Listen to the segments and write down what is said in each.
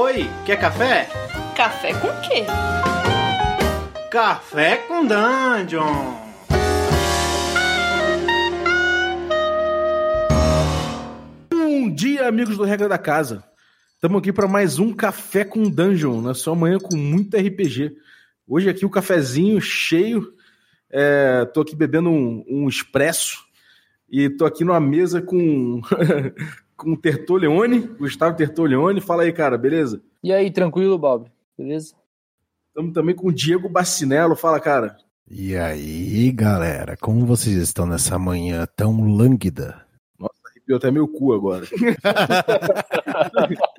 Oi, quer café? Café com quê? Café com Dungeon! Bom dia, amigos do Regra da Casa. Estamos aqui para mais um Café com Dungeon, na sua manhã com muito RPG. Hoje aqui o cafezinho cheio. É, tô aqui bebendo um, um expresso e tô aqui numa mesa com com o Tertoleone, Gustavo Tertoleone. Fala aí, cara, beleza? E aí, tranquilo, Bob? Beleza? Estamos também com o Diego Bacinello. Fala, cara. E aí, galera, como vocês estão nessa manhã tão lânguida? Nossa, arrepiou até meu cu agora.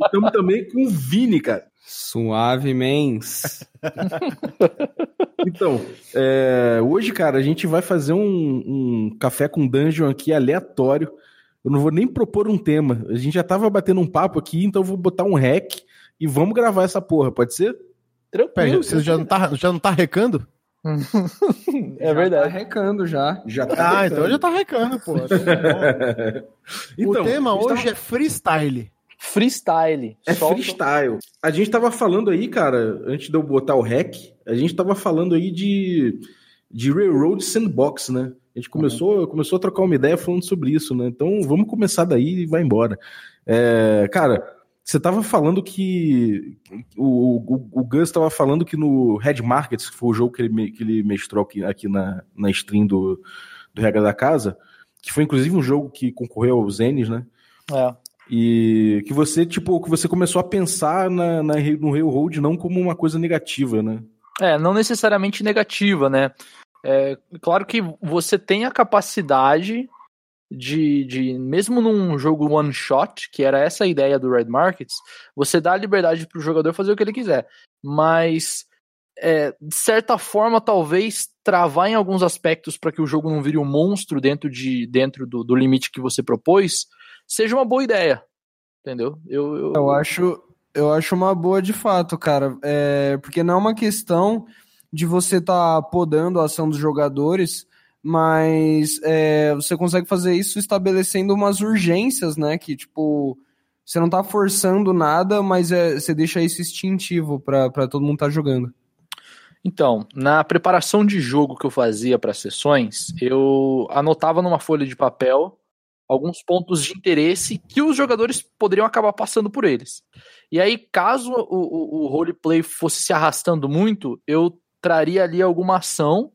Estamos também com o Vini, cara. Suave mens. então, é, hoje, cara, a gente vai fazer um, um café com dungeon aqui aleatório. Eu não vou nem propor um tema. A gente já tava batendo um papo aqui, então eu vou botar um rec e vamos gravar essa porra, pode ser? Tranquilo. Você já não tá, já não tá recando? é verdade. Já tá recando já. Já tá ah, então já tá recando, pô. então, o tema hoje tava... é freestyle. Freestyle. É Solta. freestyle. A gente tava falando aí, cara, antes de eu botar o rec, a gente tava falando aí de, de Railroad Sandbox, né? A gente começou, começou a trocar uma ideia falando sobre isso, né? Então vamos começar daí e vai embora. É, cara, você estava falando que. O, o, o Gus estava falando que no Red Markets, que foi o jogo que ele, que ele mestrou aqui, aqui na, na stream do, do Regra da Casa, que foi inclusive um jogo que concorreu aos Enes, né? É. E que você, tipo, que você começou a pensar na, na, no Railroad não como uma coisa negativa, né? É, não necessariamente negativa, né? É, claro que você tem a capacidade de, de, mesmo num jogo one shot, que era essa a ideia do Red Markets, você dá a liberdade para o jogador fazer o que ele quiser. Mas, é, de certa forma, talvez travar em alguns aspectos para que o jogo não vire um monstro dentro, de, dentro do, do limite que você propôs, seja uma boa ideia. Entendeu? Eu, eu... eu acho. Eu acho uma boa de fato, cara. É, porque não é uma questão de você estar tá podando a ação dos jogadores, mas é, você consegue fazer isso estabelecendo umas urgências, né? Que tipo, você não tá forçando nada, mas é, você deixa isso instintivo para todo mundo estar tá jogando. Então, na preparação de jogo que eu fazia para sessões, eu anotava numa folha de papel alguns pontos de interesse que os jogadores poderiam acabar passando por eles. E aí, caso o, o, o roleplay fosse se arrastando muito, eu traria ali alguma ação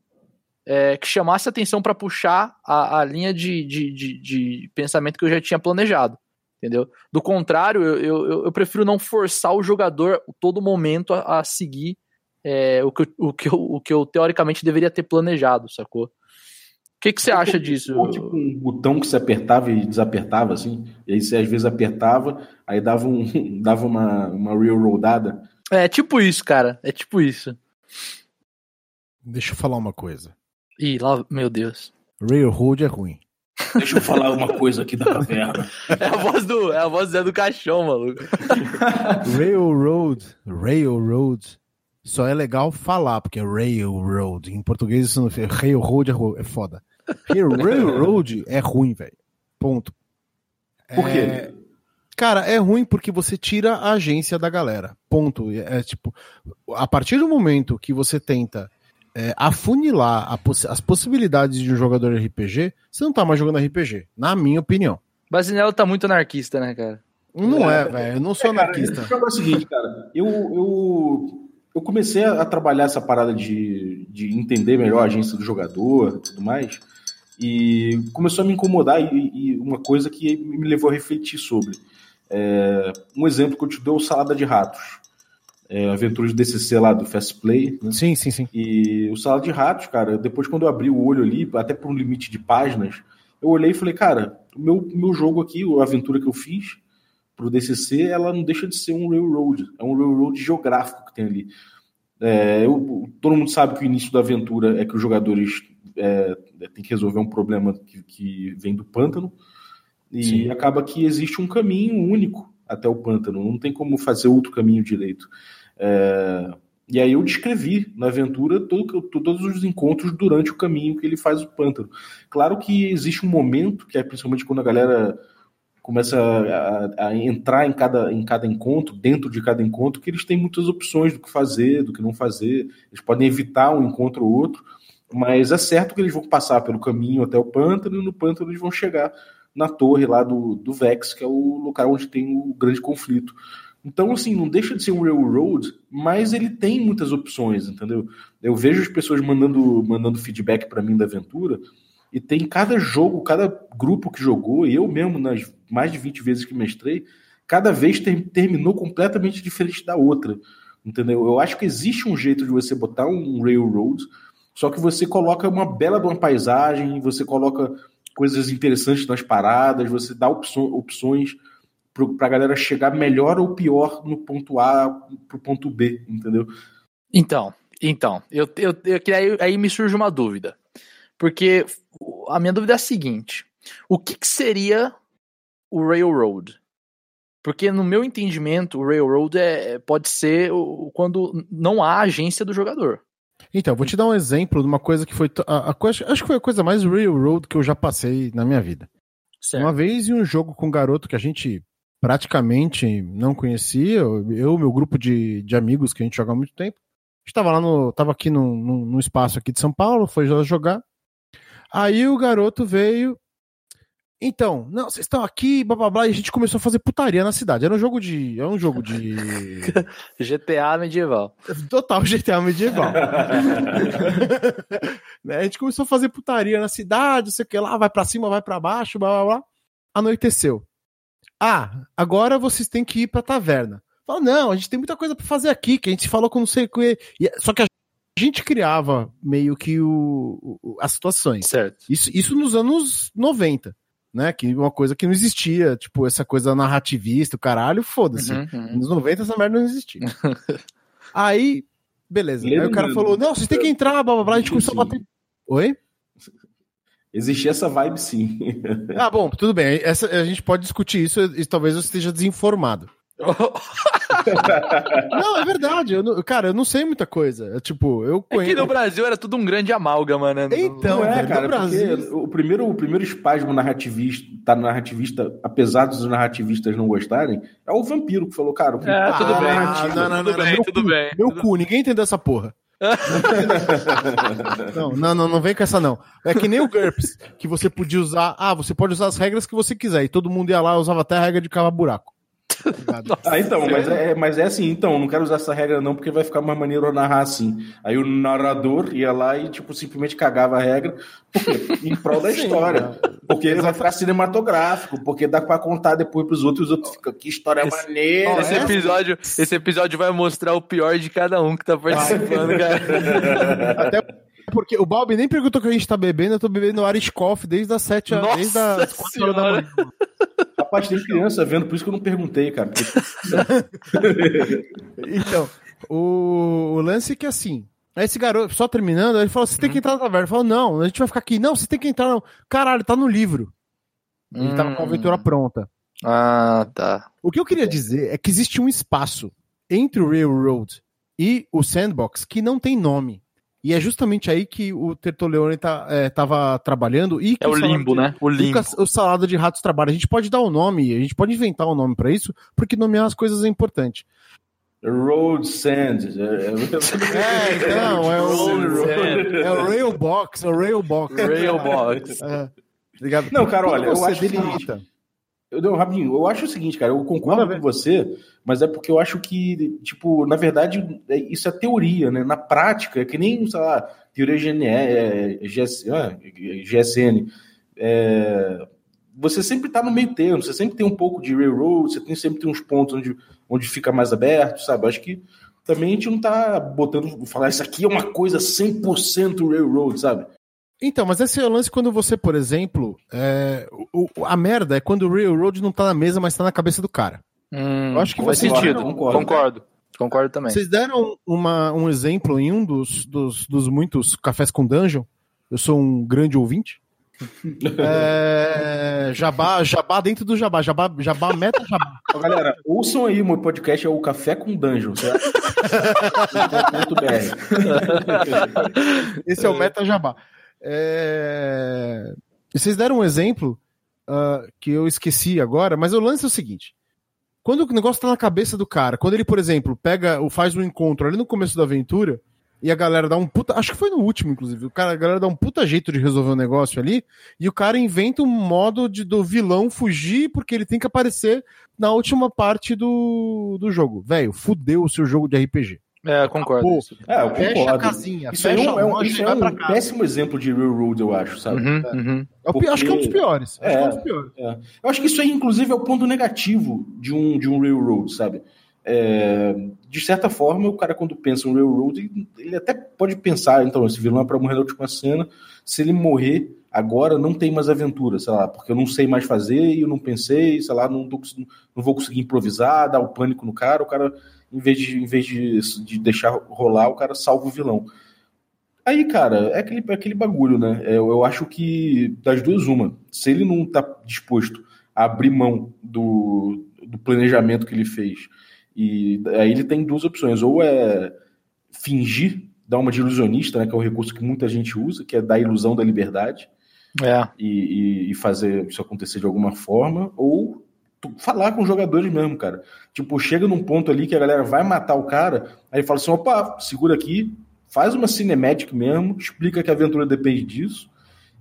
é, que chamasse atenção para puxar a, a linha de, de, de, de, pensamento que eu já tinha planejado. Entendeu? Do contrário, eu, eu, eu prefiro não forçar o jogador todo momento a, a seguir é, o, que eu, o, que eu, o que eu teoricamente deveria ter planejado, sacou? O que, que você é acha disso? Tipo um botão que você apertava e desapertava, assim. E aí você às vezes apertava, aí dava, um, dava uma, uma railroadada. É tipo isso, cara. É tipo isso. Deixa eu falar uma coisa. Ih, lá, meu Deus. Railroad é ruim. Deixa eu falar uma coisa aqui da caverna. é a voz do, é a voz do Zé do Caixão, maluco. Railroad, Railroad, só é legal falar, porque é Railroad. Em português isso não é Railroad é foda. Railroad é ruim, velho. Ponto. Por quê? É... Cara, é ruim porque você tira a agência da galera. Ponto. É, é tipo, a partir do momento que você tenta é, afunilar poss as possibilidades de um jogador RPG, você não tá mais jogando RPG, na minha opinião. Basinello tá muito anarquista, né, cara? Não é, é velho. Eu não sou é, cara, anarquista. É o seguinte, cara. Eu, eu, eu comecei a, trabalhar essa parada de, de entender melhor a agência do jogador e tudo mais. E começou a me incomodar e, e uma coisa que me levou a refletir sobre. É, um exemplo que eu te dou é o Salada de Ratos é, aventura de DCC lá do Fast Play. Né? Sim, sim, sim. E o Sala de Ratos, cara, depois quando eu abri o olho ali, até por um limite de páginas, eu olhei e falei, cara, o meu, meu jogo aqui, a aventura que eu fiz pro DCC, ela não deixa de ser um railroad, é um railroad geográfico que tem ali. É, eu, todo mundo sabe que o início da aventura é que os jogadores é, têm que resolver um problema que, que vem do pântano, e Sim. acaba que existe um caminho único até o pântano, não tem como fazer outro caminho direito. É, e aí eu descrevi na aventura todo, todos os encontros durante o caminho que ele faz o pântano. Claro que existe um momento, que é principalmente quando a galera começa a, a, entrar em cada, em cada encontro, dentro de cada encontro, que eles têm muitas opções do que fazer, do que não fazer. Eles podem evitar um encontro ou outro, mas é certo que eles vão passar pelo caminho até o pântano, e no pântano eles vão chegar na torre lá do, do Vex, que é o lugar onde tem o grande conflito. Então, assim, não deixa de ser um railroad, mas ele tem muitas opções, entendeu? Eu vejo as pessoas mandando, mandando feedback para mim da aventura, e tem cada jogo, cada grupo que jogou, e eu mesmo, nas mais de 20 vezes que mestrei, cada vez ter, terminou completamente diferente da outra. Entendeu? Eu acho que existe um jeito de você botar um railroad, só que você coloca uma bela de uma paisagem, você coloca coisas interessantes nas paradas, você dá opções para a galera chegar melhor ou pior no ponto A para o ponto B, entendeu? Então, então, eu, eu, eu aí, aí me surge uma dúvida. Porque a minha dúvida é a seguinte: o que, que seria o Railroad? Porque no meu entendimento, o Railroad é, pode ser quando não há agência do jogador. Então, vou te dar um exemplo de uma coisa que foi. A, a, acho que foi a coisa mais Railroad que eu já passei na minha vida. Certo. Uma vez em um jogo com um garoto que a gente praticamente não conhecia, eu meu grupo de, de amigos que a gente joga há muito tempo, estava lá no. Tava aqui no espaço aqui de São Paulo, foi jogar. Aí o garoto veio. Então, não, vocês estão aqui, blá blá blá, e a gente começou a fazer putaria na cidade. Era um jogo de. É um jogo de. GTA medieval. Total GTA medieval. né? A gente começou a fazer putaria na cidade, sei o que lá, vai para cima, vai para baixo, blá blá blá. Anoiteceu. Ah, agora vocês têm que ir pra taverna. Fala, não, a gente tem muita coisa para fazer aqui, que a gente falou com não sei o que. Só que a a gente criava meio que o, o, as situações. Certo. Isso, isso nos anos 90, né? Que uma coisa que não existia, tipo, essa coisa narrativista, o caralho, foda-se. Uhum, uhum. Nos 90 essa merda não existia. Aí, beleza. Aí o cara falou: não, vocês têm que entrar, blá blá blá. A gente começou a bater. Oi? Existia essa vibe, sim. ah, bom, tudo bem. Essa, a gente pode discutir isso e talvez eu esteja desinformado. não, é verdade. Eu não, cara, eu não sei muita coisa. É, tipo, eu conheço. É que no Brasil era tudo um grande amálgama, né? Então, não é, cara, no Brasil... o primeiro, o primeiro espasmo narrativista, tá narrativista, apesar dos narrativistas não gostarem, é o vampiro que falou, cara, o é, tudo bem. Não, não, tudo não, bem, tudo bem. Meu cu, ninguém entendeu essa porra. não, não, não, não vem com essa não. É que nem o GURPS, que você podia usar. Ah, você pode usar as regras que você quiser. E todo mundo ia lá e usava até a regra de cavar buraco. Ah, então, mas é, mas é assim, então, não quero usar essa regra não, porque vai ficar mais maneiro narrar assim. Aí o narrador ia lá e, tipo, simplesmente cagava a regra, porque, em prol da Sim, história. Porque ele vai ficar cinematográfico, porque dá pra contar depois pros outros, e os outros ficam, que história esse, maneira. Esse episódio, esse episódio vai mostrar o pior de cada um que tá participando, cara. Até porque o Bob nem perguntou que a gente tá bebendo, eu tô bebendo Arishkoff desde as 7 desde as 4 horas da manhã. Rapaz, tem criança vendo, por isso que eu não perguntei, cara. então, o, o lance é que assim, esse garoto, só terminando, ele falou: você tem que entrar na taverna. Ele falou: não, a gente vai ficar aqui. Não, você tem que entrar. Não. Caralho, tá no livro. Ele hum. tava com a aventura pronta. Ah, tá. O que eu queria dizer é que existe um espaço entre o Railroad e o Sandbox que não tem nome. E é justamente aí que o Tertoleone tá, é, tava trabalhando. E é o, o limbo, de, né? O limbo. O Salada de Ratos trabalha. A gente pode dar o um nome, a gente pode inventar um nome para isso, porque nomear as coisas é importante. Road Sand. É, então, é o, é o Railbox, é o Railbox. Railbox. É, Não, cara, olha, eu acho delimita? que... Eu, Rabinho, eu acho o seguinte, cara, eu concordo com você, mas é porque eu acho que, tipo, na verdade, é, isso é teoria, né? Na prática, é que nem, sei lá, teoria GNE, é, GS, ah, GSN. É, você sempre está no meio termo, você sempre tem um pouco de railroad, você tem, sempre tem uns pontos onde, onde fica mais aberto, sabe? Acho que também a gente não está botando, falar isso aqui é uma coisa 100% railroad, sabe? Então, mas esse é o lance quando você, por exemplo, é, o, a merda é quando o Railroad não tá na mesa, mas tá na cabeça do cara. Hum, Eu acho que faz sentido. Concordo. concordo. Concordo também. Vocês deram uma, um exemplo em um dos, dos, dos muitos cafés com dungeon. Eu sou um grande ouvinte. é, jabá, jabá dentro do jabá, jabá, jabá meta jabá. Ó, galera, ouçam aí, meu podcast é o Café com Dungeon, certo? Esse é o meta jabá. É... Vocês deram um exemplo uh, que eu esqueci agora, mas o lance é o seguinte. Quando o negócio tá na cabeça do cara, quando ele, por exemplo, pega, faz um encontro ali no começo da aventura, e a galera dá um puta. Acho que foi no último, inclusive. O cara, a galera dá um puta jeito de resolver o um negócio ali. E o cara inventa um modo de, do vilão fugir porque ele tem que aparecer na última parte do, do jogo. Velho, fudeu o seu jogo de RPG. É, concordo. É, eu Fecha concordo. a casinha, Isso é fecha um, a é um, isso é um péssimo exemplo de Railroad, eu acho, sabe? Uhum, uhum. É pi- Acho que é um dos Porque- piores. Acho que é um É. dos piores. É. Eu acho que isso aí, inclusive, é o ponto negativo de um, de um railroad, sabe? É, de certa forma, o cara, quando pensa em um railroad, ele, ele até pode pensar, então, esse vilão é pra morrer na última cena. Se ele morrer agora, não tem mais aventura, sei lá, porque eu não sei mais fazer e eu não pensei, sei lá, não, tô não vou conseguir improvisar, dar o pânico no cara. O cara, em vez de, em vez de, de deixar rolar, o cara salva o vilão. Aí, cara, é aquele, é aquele bagulho, né? É, Eu, eu acho que das duas, uma. Se ele não tá disposto a abrir mão do, do planejamento que ele fez, e aí ele tem duas opções. Ou é fingir, dar uma de ilusionista, né? Que é um recurso que muita gente usa, que é dar a ilusão da liberdade É. e, e- fazer isso acontecer de alguma forma, ou falar com os jogadores mesmo, cara. Tipo, chega num ponto ali que a galera vai matar o cara, aí fala assim: opa, segura aqui, faz uma cinematic mesmo, explica que a aventura depende disso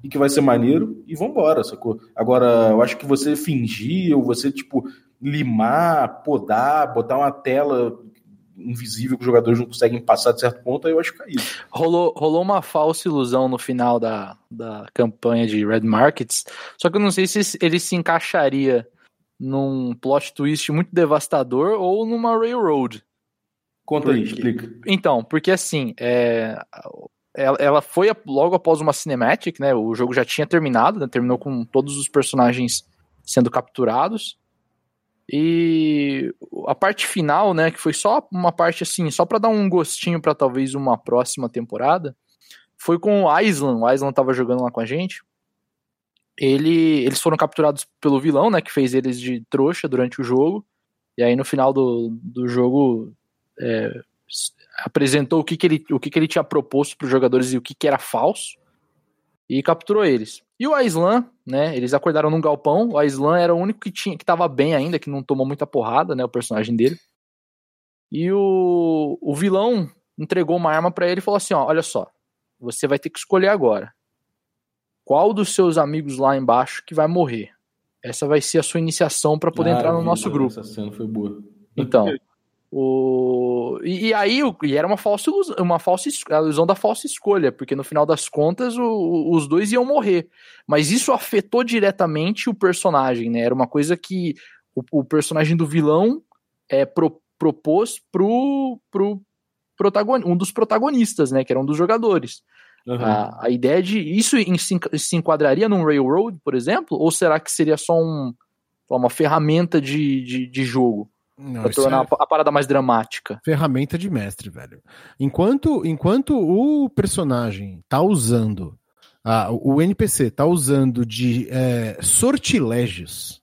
e que vai ser maneiro e vambora, sacou? Agora, eu acho que você fingir ou você, tipo, limar, podar, botar uma tela invisível que os jogadores não conseguem passar de certo ponto, aí eu acho caído. Rolou, rolou uma falsa ilusão no final da, da campanha de Red Markets, só que eu não sei se ele se encaixaria num plot twist muito devastador ou numa railroad. Conta aí, Por quê? explica. Então, porque assim, é, ela, ela foi a- logo após uma cinematic, né? O jogo já tinha terminado, né, terminou com todos os personagens sendo capturados. E a parte final, né, que foi só uma parte assim, só pra dar um gostinho pra talvez uma próxima temporada, foi com o Island. O Island tava jogando lá com a gente. Ele, eles foram capturados pelo vilão, né, que fez eles de trouxa durante o jogo. E aí no final do, do jogo é, apresentou o que, que ele, o que, que ele tinha proposto para os jogadores e o que, que era falso e capturou eles. E o Aislan, né? Eles acordaram num galpão. O Aislan era o único que tinha que tava bem ainda, que não tomou muita porrada, né? O personagem dele. E o, o vilão entregou uma arma para ele e falou assim: ó, olha só, você vai ter que escolher agora. Qual dos seus amigos lá embaixo que vai morrer? Essa vai ser a sua iniciação para poder Ah, entrar no vi, nosso grupo. Essa cena foi boa. Então, o... E, e aí e era uma falsa ilusão, uma falsa a ilusão da falsa escolha, porque no final das contas o- os dois iam morrer. Mas isso afetou diretamente o personagem, né? Era uma coisa que o, o personagem do vilão é, pro- propôs pro, pro protagon, um dos protagonistas, né? Que era um dos jogadores. Aham. A, a ideia de. Isso em- se, se enquadraria num Railroad, por exemplo? Ou será que seria só um, uma ferramenta de, de, de jogo? Não, Pra tornar é a, a parada mais dramática. ferramenta de mestre, velho. Enquanto, enquanto o personagem tá usando, ah, o NPC tá usando de é, sortilégios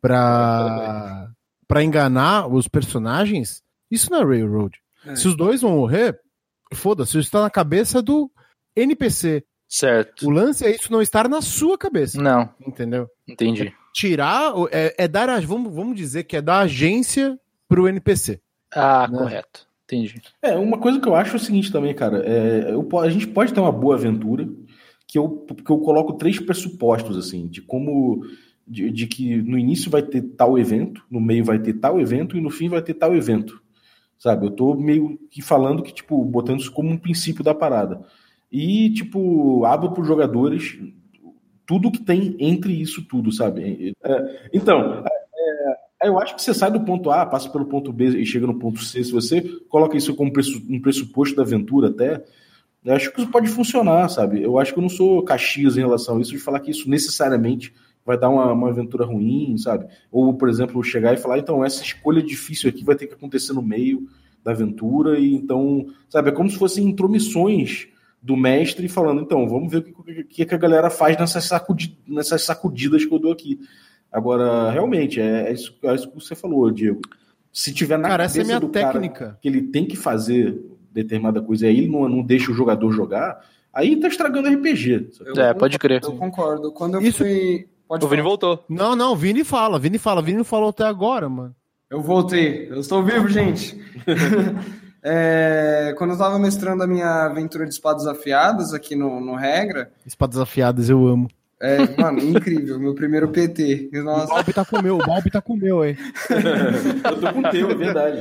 pra, pra enganar os personagens, isso não é Railroad. É. Se os dois vão morrer, foda-se, isso tá na cabeça do NPC. Certo. O lance é isso não estar na sua cabeça, Não, entendeu? entendi. Tirar, o- é, é dar, a, vamos, vamos dizer que é dar agência pro NPC. Ah, Né? correto. Entendi. É, uma coisa que eu acho é o seguinte também, cara. É, eu a gente pode ter uma boa aventura que eu, que eu coloco três pressupostos, assim, de como. De, de que no início vai ter tal evento, no meio vai ter tal evento e no fim vai ter tal evento. Sabe? Eu tô meio que falando que, tipo, botando isso como um princípio da parada. E, tipo, abro para os jogadores tudo que tem entre isso tudo, sabe? É, então, é, eu acho que você sai do ponto A, passa pelo ponto B e chega no ponto C. Se você coloca isso como um pressuposto da aventura, até, eu acho que isso pode funcionar, sabe? Eu acho que eu não sou caxias em relação a isso, de falar que isso necessariamente vai dar uma, uma aventura ruim, sabe? Ou, por exemplo, chegar e falar, então, essa escolha difícil aqui vai ter que acontecer no meio da aventura, e então, sabe? É como se fossem intromissões do mestre falando, então, vamos ver o que, que, que a galera faz nessas, sacudi nessas sacudidas que eu dou aqui. Agora, realmente, é, é isso, é isso que você falou, Diego. Se tiver na Cara, essa é cabeça minha do cara técnica. que ele tem que fazer determinada coisa e aí ele não, não deixa o jogador jogar, aí tá estragando RPG. Eu É, pode crer. Eu concordo. Quando eu Isso- fui. Pode O Vini falar. voltou. Não, não, Vini fala, Vini fala, Vini não falou até agora, mano. Eu voltei, eu estou vivo, gente. É, quando eu tava mestrando a minha aventura de espadas afiadas aqui no, no Regra, Espadas afiadas, eu amo. é, mano, incrível, meu primeiro PT. O Nossa, Balbi tá com o meu, o Balbi tá com o meu, hein? Eu tô com o teu, é verdade.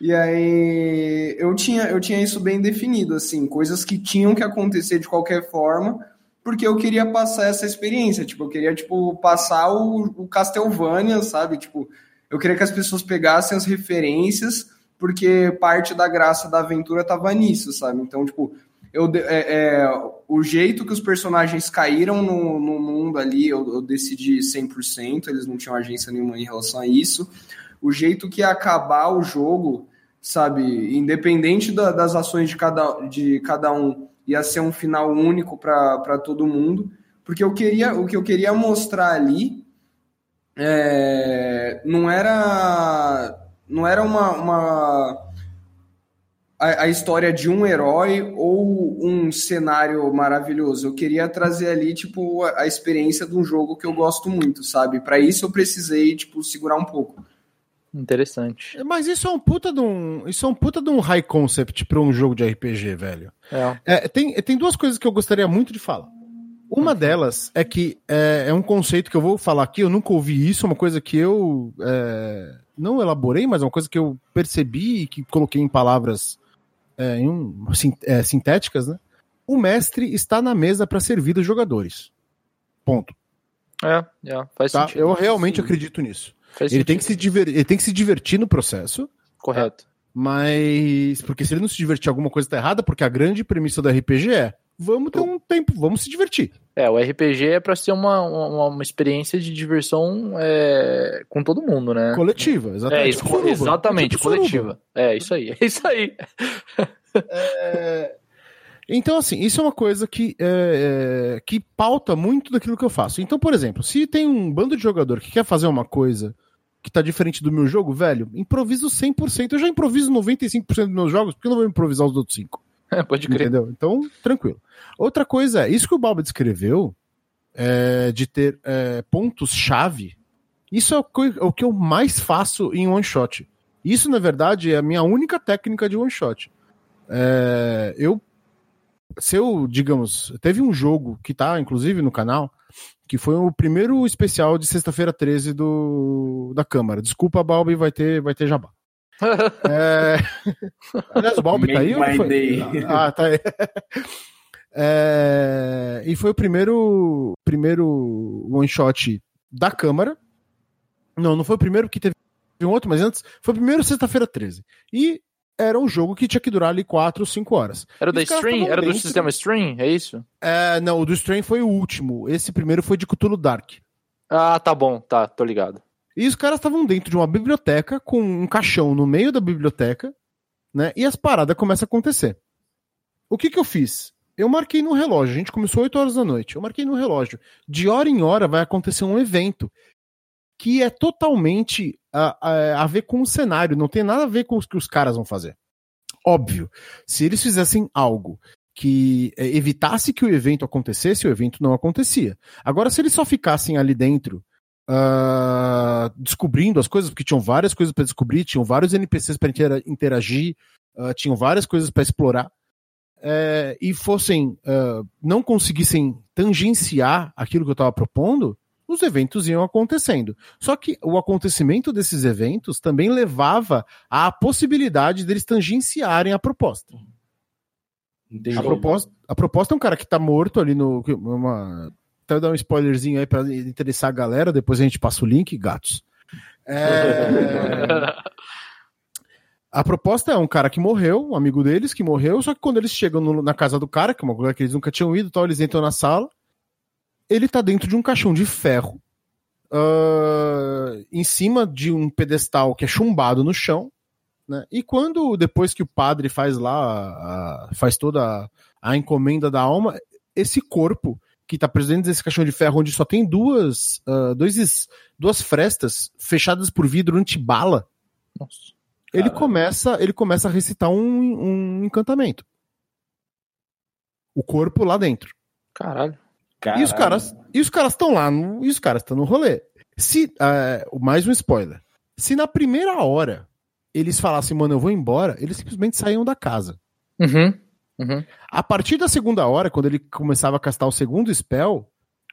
E aí eu tinha, eu tinha isso bem definido, assim, coisas que tinham que acontecer de qualquer forma, porque eu queria passar essa experiência, tipo, eu queria, tipo, passar o, o Castlevania, sabe? Tipo, eu queria que as pessoas pegassem as referências, porque parte da graça da aventura tava nisso, sabe? Então, tipo, eu, é, é, o jeito que os personagens caíram no, no mundo ali, eu, eu decidi 100%, eles não tinham agência nenhuma em relação a isso. O jeito que ia acabar o jogo, sabe, independente da- das ações de cada, de cada um, ia ser um final único para todo mundo, porque eu queria, o que eu queria mostrar ali é, não era não era uma, uma a, a história de um herói ou um cenário maravilhoso. Eu queria trazer ali tipo a, a experiência de um jogo que eu gosto muito, sabe? Para isso eu precisei tipo segurar um pouco. Interessante. Mas isso é um puta de um, isso é um puta de um high concept pra um jogo de RPG, velho. É. É, tem, tem duas coisas que eu gostaria muito de falar. Uma delas é que é, é um conceito que eu vou falar aqui, eu nunca ouvi isso, uma coisa que eu é, não elaborei, mas é uma coisa que eu percebi e que coloquei em palavras é, em um- é, sintéticas, né? O mestre está na mesa para servir os jogadores. Ponto. É, é, faz Tá? sentido. Eu realmente Sim. acredito nisso. Faz Ele sentido. tem, que se ele tem que se divertir no processo, Correto. mas. Porque se ele não se divertir, alguma coisa tá errada, porque a grande premissa do RPG é: vamos ter um tempo, vamos se divertir. É, o RPG é pra ser uma, uma, uma experiência de diversão é, com todo mundo, né? Coletiva, exatamente. É, isso, Tipo exatamente, Tipo coletiva. É, isso aí, é isso aí. É, Então, assim, isso é uma coisa que, é, é, que pauta muito daquilo que eu faço. Então, por exemplo, se tem um bando de jogador que quer fazer uma coisa que tá diferente do meu jogo, velho, improviso 100%. Eu já improviso 95% dos meus jogos, porque eu não vou improvisar os outros 5%. Pode crer. Entendeu? Então, tranquilo. Outra coisa é, isso que o Balba descreveu, é, de ter é, pontos-chave, isso é o, que, é o que eu mais faço em one shot. Isso, na verdade, é a minha única técnica de one shot. É, eu, se eu, digamos, teve um jogo que tá, inclusive, no canal, que foi o primeiro especial de sexta-feira 13 do, da Câmara. Desculpa, Balbi, vai ter, vai ter jabá. É... Aliás, o Balbi tá aí? my foi? day. Ah, tá aí. É, E foi o primeiro, primeiro one shot da Câmara. Não, não foi o primeiro que teve um outro, mas antes foi o primeiro sexta-feira 13. E era um jogo que tinha que durar ali 4 ou 5 horas. Era o da Stream? Era do dentro- sistema Stream? É isso? É, não, o do Strain foi o último. Esse primeiro foi de Cthulhu Dark. Ah, tá bom, tá, tô ligado. E os caras estavam dentro de uma biblioteca com um caixão no meio da biblioteca, né? E as paradas começam a acontecer. O que que eu fiz? Eu marquei no relógio. A gente começou 8 horas da noite. Eu marquei no relógio. De hora em hora vai acontecer um evento que é totalmente a, a, a ver com o cenário. Não tem nada a ver com o que os caras vão fazer. Óbvio. Se eles fizessem algo que é, evitasse que o evento acontecesse, o evento não acontecia. Agora, se eles só ficassem ali dentro ah, descobrindo as coisas, porque tinham várias coisas para descobrir, tinham vários NPCs para interagir, ah, tinham várias coisas para explorar, eh, e fossem ah, não conseguissem tangenciar aquilo que eu estava propondo, os eventos iam acontecendo. Só que o acontecimento desses eventos também levava à possibilidade deles tangenciarem a proposta. Entendi. A proposta, a proposta é um cara que tá morto ali no. Uma, até dar um spoilerzinho aí pra interessar a galera, depois a gente passa o link, gatos. É, a proposta é um cara que morreu, um amigo deles que morreu, só que quando eles chegam no- na casa do cara, que é uma coisa que eles nunca tinham ido, tal, eles entram na sala, ele tá dentro de um caixão de ferro, ah, em cima de um pedestal que é chumbado no chão, né? E quando, depois que o padre faz lá, a- faz toda a, a encomenda da alma, esse corpo que tá preso dentro desse caixão de ferro, onde só tem duas, ah, dois, duas frestas fechadas por vidro antibala, Nossa. ele Caralho. começa, ele começa a recitar um, um encantamento. O corpo lá dentro. Caralho. E os caras e os caras estão lá, no, e os caras estão no rolê. Se uh, mais um spoiler. Se na primeira hora eles falassem, mano, eu vou embora, eles simplesmente saíam da casa. Uhum. Uhum. A partir da segunda hora, quando ele começava a castar o segundo spell,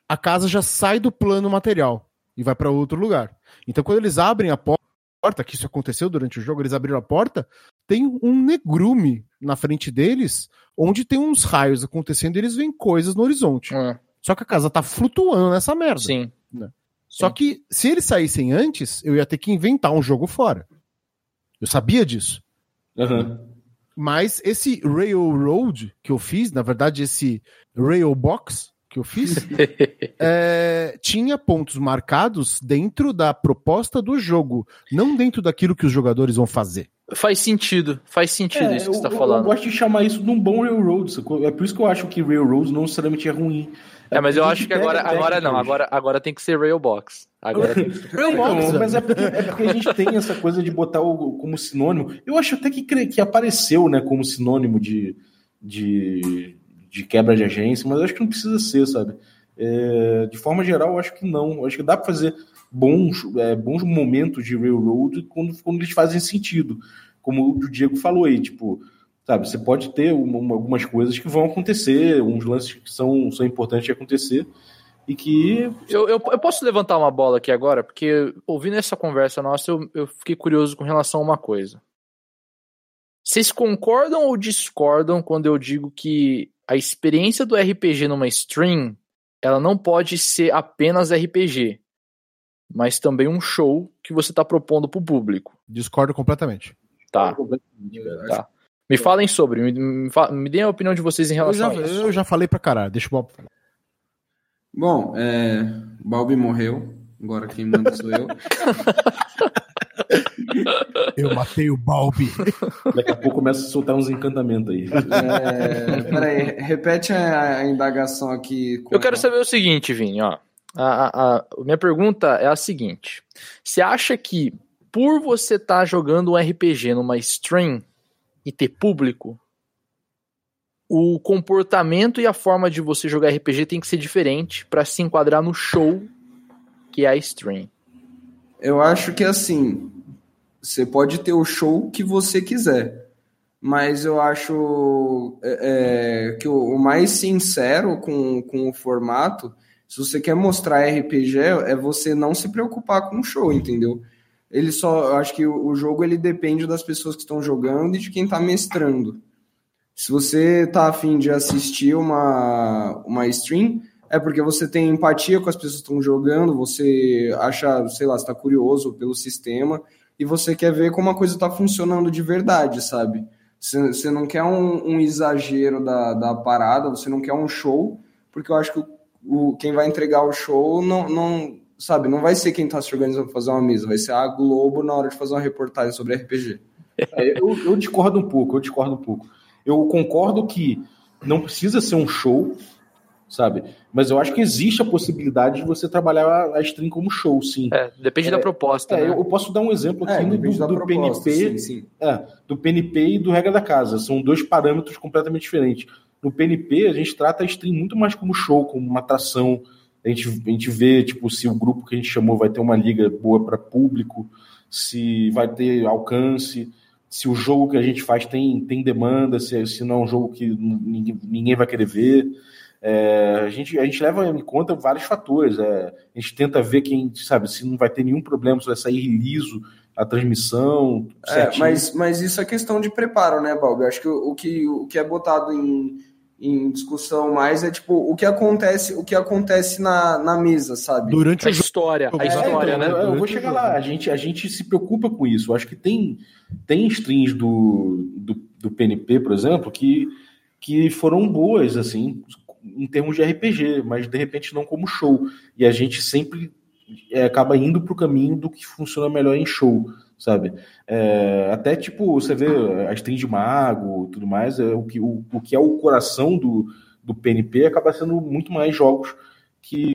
a casa já sai do plano material e vai para outro lugar. Então, quando eles abrem a porta, que isso aconteceu durante o jogo, eles abriram a porta, tem um negrume na frente deles, onde tem uns raios acontecendo e eles veem coisas no horizonte. É. Só que a casa tá flutuando nessa merda. Sim. Né? Só que se eles saíssem antes, eu ia ter que inventar um jogo fora. Eu sabia disso. Uhum. Mas esse Railroad que eu fiz, na verdade, esse Railbox que eu fiz, é, tinha pontos marcados dentro da proposta do jogo, não dentro daquilo que os jogadores vão fazer. Faz sentido, faz sentido É, isso que você eu, tá falando. Eu gosto de chamar isso de um bom Railroad. É por isso que eu acho que Railroad não necessariamente é ruim. É, mas eu acho que agora, agora não, agora, agora tem que ser Railbox. Agora tem que ser... Então, mas é porque, é porque a gente tem essa coisa de botar o, como sinônimo. Eu acho até que, que apareceu né, como sinônimo de, de, de quebra de agência, mas eu acho que não precisa ser, sabe? É, de forma geral, eu acho que não. Eu acho que dá para fazer bons, é, bons momentos de railroad quando, quando eles fazem sentido. Como o Diego falou aí, tipo, sabe, você pode ter uma- uma- algumas coisas que vão acontecer, uns lances que são, são importantes de acontecer, e que Eu, eu, eu posso levantar uma bola aqui agora, porque ouvindo essa conversa nossa, eu, eu fiquei curioso com relação a uma coisa. Vocês concordam ou discordam quando eu digo que a experiência do RPG numa stream, ela não pode ser apenas RPG, mas também um show que você está propondo para o público? Discordo completamente. Tá, tá. Me falem sobre, me, me, fa- me deem a opinião de vocês em Eu relação já, a isso. eu já falei pra caralho, deixa o Bob falar. Bom, é, Balbi morreu. Agora quem manda sou eu. Eu matei o Balbi. daqui a pouco começa a soltar uns encantamentos aí. É, peraí, repete a, a indagação aqui. com- Eu quero saber o seguinte, Vini, ó. A, a- a- minha pergunta é a seguinte: você acha que por você estar jogando um RPG numa stream e ter público, o comportamento e a forma de você jogar RPG tem que ser diferente para se enquadrar no show que é a stream? Eu acho que assim, você pode ter o show que você quiser, mas eu acho é, é, que o, mais sincero com, com o formato, se você quer mostrar RPG, é você não se preocupar com o show, entendeu? Ele só, eu acho que o, jogo ele depende das pessoas que estão jogando e de quem está mestrando. Se você tá afim de assistir uma, uma stream, é porque você tem empatia com as pessoas que estão jogando, você acha, sei lá, está curioso pelo sistema e você quer ver como a coisa está funcionando de verdade, sabe? Você não quer um, um exagero da, da parada, você não quer um show, porque eu acho que o, o- quem vai entregar o show não, não sabe, não vai ser quem está se organizando para fazer uma mesa, vai ser a Globo na hora de fazer uma reportagem sobre RPG. É, eu, eu discordo um pouco, eu discordo um pouco. Eu concordo que não precisa ser um show, sabe? Mas eu acho que existe a possibilidade de você trabalhar a- stream como show, sim. É, depende da proposta, É, né? eu, posso dar um exemplo aqui no, depende do, do proposta, PNP, sim, sim. é, do PNP e do regra da casa. São dois parâmetros completamente diferentes. No PNP, a gente trata a stream muito mais como show, como uma atração. A gente, a gente vê, tipo, se o grupo que a gente chamou vai ter uma liga boa para público, se vai ter alcance, se o jogo que a gente faz tem, tem demanda, se, se não é um jogo que ninguém, ninguém vai querer ver. É, a, gente, a gente leva em conta vários fatores. é, a gente tenta ver quem, sabe, se não vai ter nenhum problema, se vai sair liso a transmissão. É, mas, mas isso é questão de preparo, né, Balbi? Eu acho que o, o que o que é botado em, em discussão mais é tipo o que acontece, o que acontece na, na mesa, sabe? Durante A história, a É, história, então, né? eu, eu vou chegar lá. A gente, a gente se preocupa com isso. Eu acho que tem, tem streams do, do, do PNP, por exemplo, que, que foram boas, assim, em termos de RPG, mas de repente não como show. E a gente sempre é, acaba indo para o caminho do que funciona melhor em show, sabe? É, até tipo, você vê a stream de mago tudo mais, é, o, que, o, o que é o coração do, do PNP acaba sendo muito mais jogos que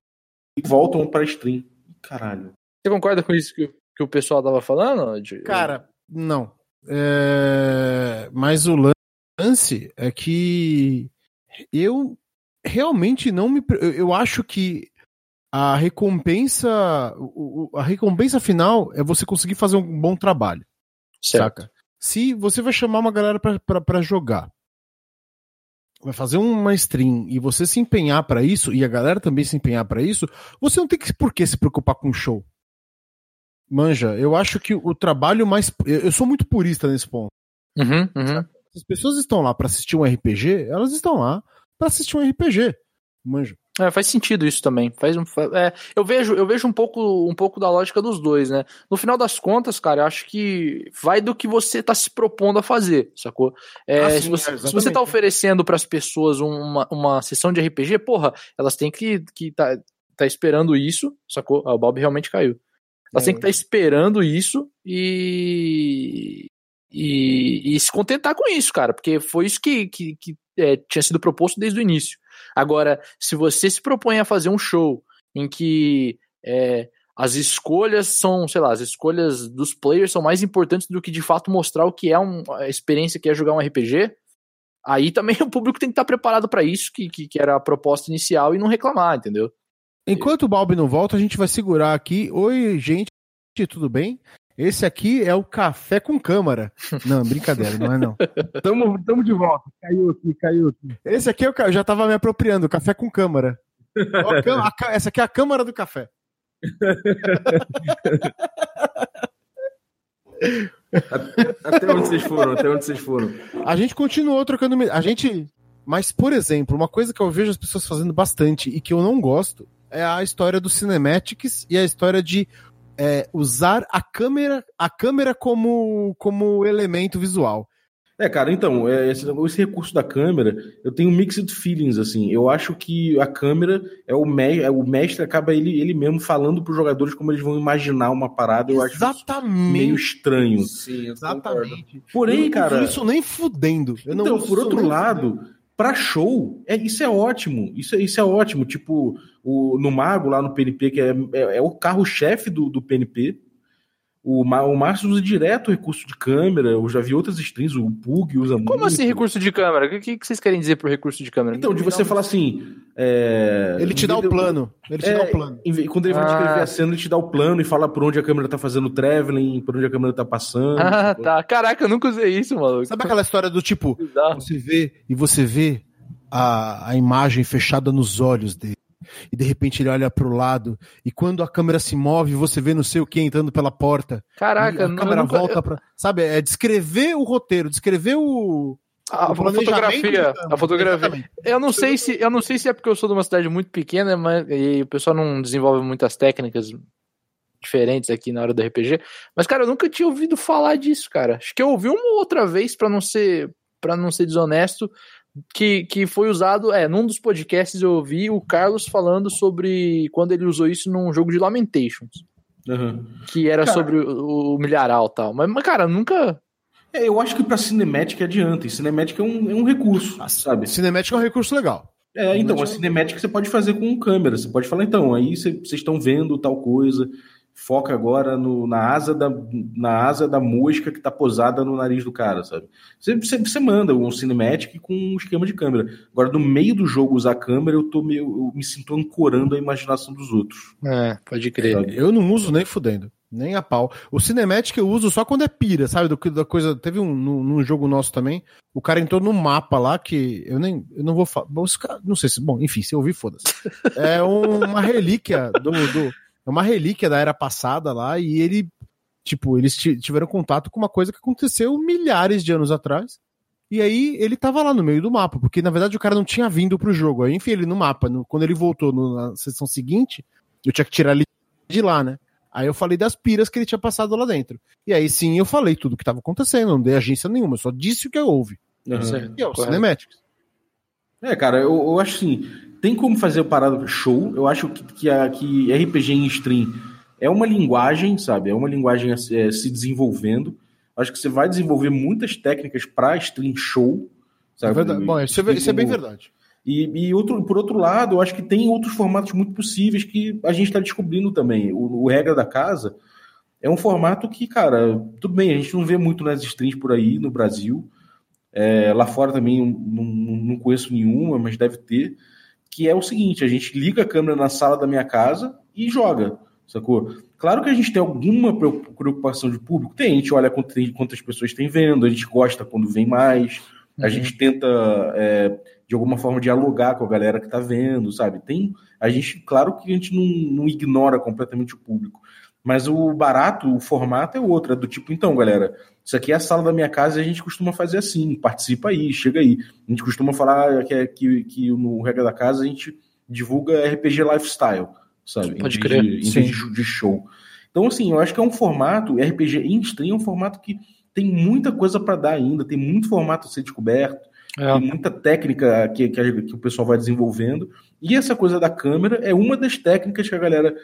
voltam para stream. Caralho. Você concorda com isso que, que o pessoal tava falando? De- Cara, não. É, Mas o lance é que eu realmente não me. Eu acho que a recompensa. A recompensa final é você conseguir fazer um bom trabalho. Saca? Se você vai chamar uma galera pra jogar, vai fazer uma stream e você se empenhar pra isso, e a galera também se empenhar pra isso, você não tem que por que se preocupar com o show. Manja, eu acho que o trabalho mais. Eu sou muito purista nesse ponto. Uhum, uhum. As pessoas estão lá pra assistir um RPG, elas estão lá pra assistir um RPG. Manja. É, faz sentido isso também. Faz fa- é, eu vejo, eu vejo um pouco, um pouco da lógica dos dois, né? No final das contas, cara, eu acho que vai do que você tá se propondo a fazer, sacou? É, Ah, sim, se, você, é, se você tá oferecendo pras pessoas uma, uma sessão de RPG, porra, elas têm que, que tá, tá esperando isso, sacou? Ah, o Bob realmente caiu. Elas É. têm que estar esperando isso e, e, e se contentar com isso, cara, porque foi isso que, que, que, é, tinha sido proposto desde o início. Agora, se você se propõe a fazer um show em que é, as escolhas são, sei lá, as escolhas dos players são mais importantes do que de fato mostrar o que é um, a experiência que é jogar um RPG, aí também o público tem que estar preparado para isso, que, que, que era a proposta inicial, e não reclamar, entendeu? Enquanto o Balbi não volta, a gente vai segurar aqui. Oi, gente, tudo bem? Esse aqui é o Café com Câmara. Não, brincadeira, não é não. Tamo, tamo de volta. Caiu aqui, caiu aqui. Esse aqui é o, eu já tava me apropriando, Café com Câmara. Ó, a a essa aqui é a Câmara do Café. Até onde vocês foram? Até onde vocês foram? A gente continuou trocando. A gente. Mas, por exemplo, uma coisa que eu vejo as pessoas fazendo bastante e que eu não gosto é a história dos cinematics e a história de é, usar a câmera, a câmera como, como elemento visual. É, cara, então, é, esse, esse recurso da câmera, eu tenho mixed feelings, assim. Eu acho que a câmera é o, me, é o mestre, acaba ele, ele mesmo falando pros jogadores como eles vão imaginar uma parada. Eu acho isso Exatamente. meio estranho. Sim, Exatamente. Porém, Eu cara. isso nem fudendo. Eu não então, por outro lado, pra show, é, isso é ótimo. Isso, é- isso é ótimo. Tipo, o, no Mago, lá no PNP, que é, é, é o carro-chefe do, do PNP. O, o Márcio usa direto o recurso de câmera. Eu já vi outras streams, o Pug usa muito. Como assim recurso de câmera? O que, que, vocês querem dizer por recurso de câmera? Então, de você falar assim. é, Ele te dá o plano. Ele te É, dá o plano. em vez- Quando ele vai Ah. descrever a cena, ele te dá o plano e fala por onde a câmera tá fazendo traveling, por onde a câmera tá passando. Ah, tá. Caraca, eu nunca usei isso, maluco. Sabe aquela história do tipo, Bizarro. você vê e você vê a, a imagem fechada nos olhos dele. E de repente ele olha pro lado. E quando a câmera se move, você vê não sei o que entrando pela porta. Caraca, a não- câmera nunca- volta pra. Sabe? É descrever o roteiro, descrever o. A, o planejamento fotografia, a fotografia. Exatamente. Eu não sei se, eu não sei se é porque eu sou de uma cidade muito pequena, mas e o pessoal não desenvolve muitas técnicas diferentes aqui na hora do RPG. Mas cara, eu nunca tinha ouvido falar disso, cara. Acho que eu ouvi uma ou outra vez para não ser para não ser desonesto, que, que foi usado, é, num dos podcasts eu ouvi o Carlos falando sobre quando ele usou isso num jogo de Lamentations, Aham. que era Cara. sobre o, o milharal e tal. Mas, mas, cara, nunca É, eu acho que pra cinemática adianta. E cinemática é um, é um recurso, sabe? Cinemática é um recurso legal. É, então, a cinemática você pode fazer com câmera. Você pode falar, então, aí cê- vocês estão vendo tal coisa. Foca agora no, na, asa da, na asa da mosca que tá posada no nariz do cara, sabe? Você, você, você manda um cinematic com um esquema de câmera. Agora, no meio do jogo usar câmera, eu tô meio. Eu me sinto ancorando a imaginação dos outros. é, pode crer. Sabe? Eu não uso nem fudendo. Nem a pau. O Cinematic eu uso só quando é pira, sabe? Do, da coisa. Teve um num, num jogo nosso também. O cara entrou num mapa lá que eu nem. Eu não vou falar. Não sei se. Bom, enfim, se eu ouvir, foda-se. É um- uma relíquia do, do. É uma relíquia da era passada lá e ele. Tipo, eles ti- tiveram contato com uma coisa que aconteceu milhares de anos atrás. E aí ele tava lá no meio do mapa, porque na verdade o cara não tinha vindo pro jogo. Aí enfim, ele no mapa. no- quando ele voltou no- na sessão seguinte, eu tinha que tirar ele de lá, né? Aí eu falei das piras que ele tinha passado lá dentro. E aí sim eu falei tudo o que estava acontecendo, não dei agência nenhuma, eu só disse o que houve. Certo. E é o. Cinematics. É, cara, eu, eu acho assim, tem como fazer o parado show. Eu acho que, que, a, que RPG em stream é uma linguagem, sabe? É uma linguagem a se- é, se desenvolvendo. Acho que você vai desenvolver muitas técnicas para stream show, É sabe? verdade. Bom, isso é, isso é bem verdade. E, e outro, por outro lado, eu acho que tem outros formatos muito possíveis que a gente está descobrindo também. O, o Regra da Casa é um formato que, cara, tudo bem, a gente não vê muito nas streams por aí no Brasil. É, lá fora também não, não- não conheço nenhuma, mas deve ter. Que é o seguinte: a gente liga a câmera na sala da minha casa e joga, sacou? Claro que a gente tem alguma preocupação de público, tem, a gente olha quantas pessoas tem vendo, a gente gosta quando vem mais, a uhum. gente tenta, é, de alguma forma, dialogar com a galera que tá vendo, sabe? Tem, a gente, claro que a gente não, não ignora completamente o público, mas o barato, o formato é outro, é do tipo, então, galera, isso aqui é a sala da minha casa e a gente costuma fazer assim, participa aí, chega aí. A gente costuma falar que, é, que, que no Regra da Casa a gente divulga RPG Lifestyle, sabe? Pode crer. De, em vez de, de show. Então, assim, eu acho que é um formato, RPG em stream é um formato que tem muita coisa para dar ainda, tem muito formato a ser descoberto, é. tem muita técnica que, que, que, o pessoal vai desenvolvendo. E essa coisa da câmera é uma das técnicas que a galera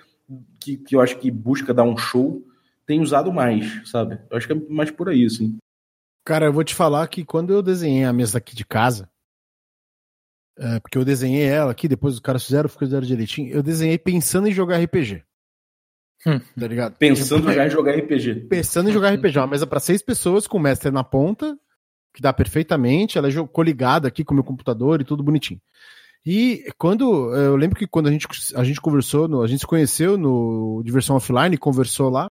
que, que eu acho que busca dar um show tem usado mais, sabe? Eu acho que é mais por aí, assim. Cara, eu vou te falar que quando eu desenhei a mesa aqui de casa, é, porque eu desenhei ela aqui, depois os caras fizeram, fizeram direitinho, eu desenhei pensando em jogar RPG. Hum. Tá ligado? Pensando tipo, já em jogar RPG. Pensando em jogar RPG. Uma mesa para seis pessoas, com o mestre na ponta, que dá perfeitamente. Ela é coligada aqui com o meu computador e tudo bonitinho. E quando. Eu lembro que quando a gente, a gente conversou, no, a gente se conheceu no Diversão Offline, conversou lá.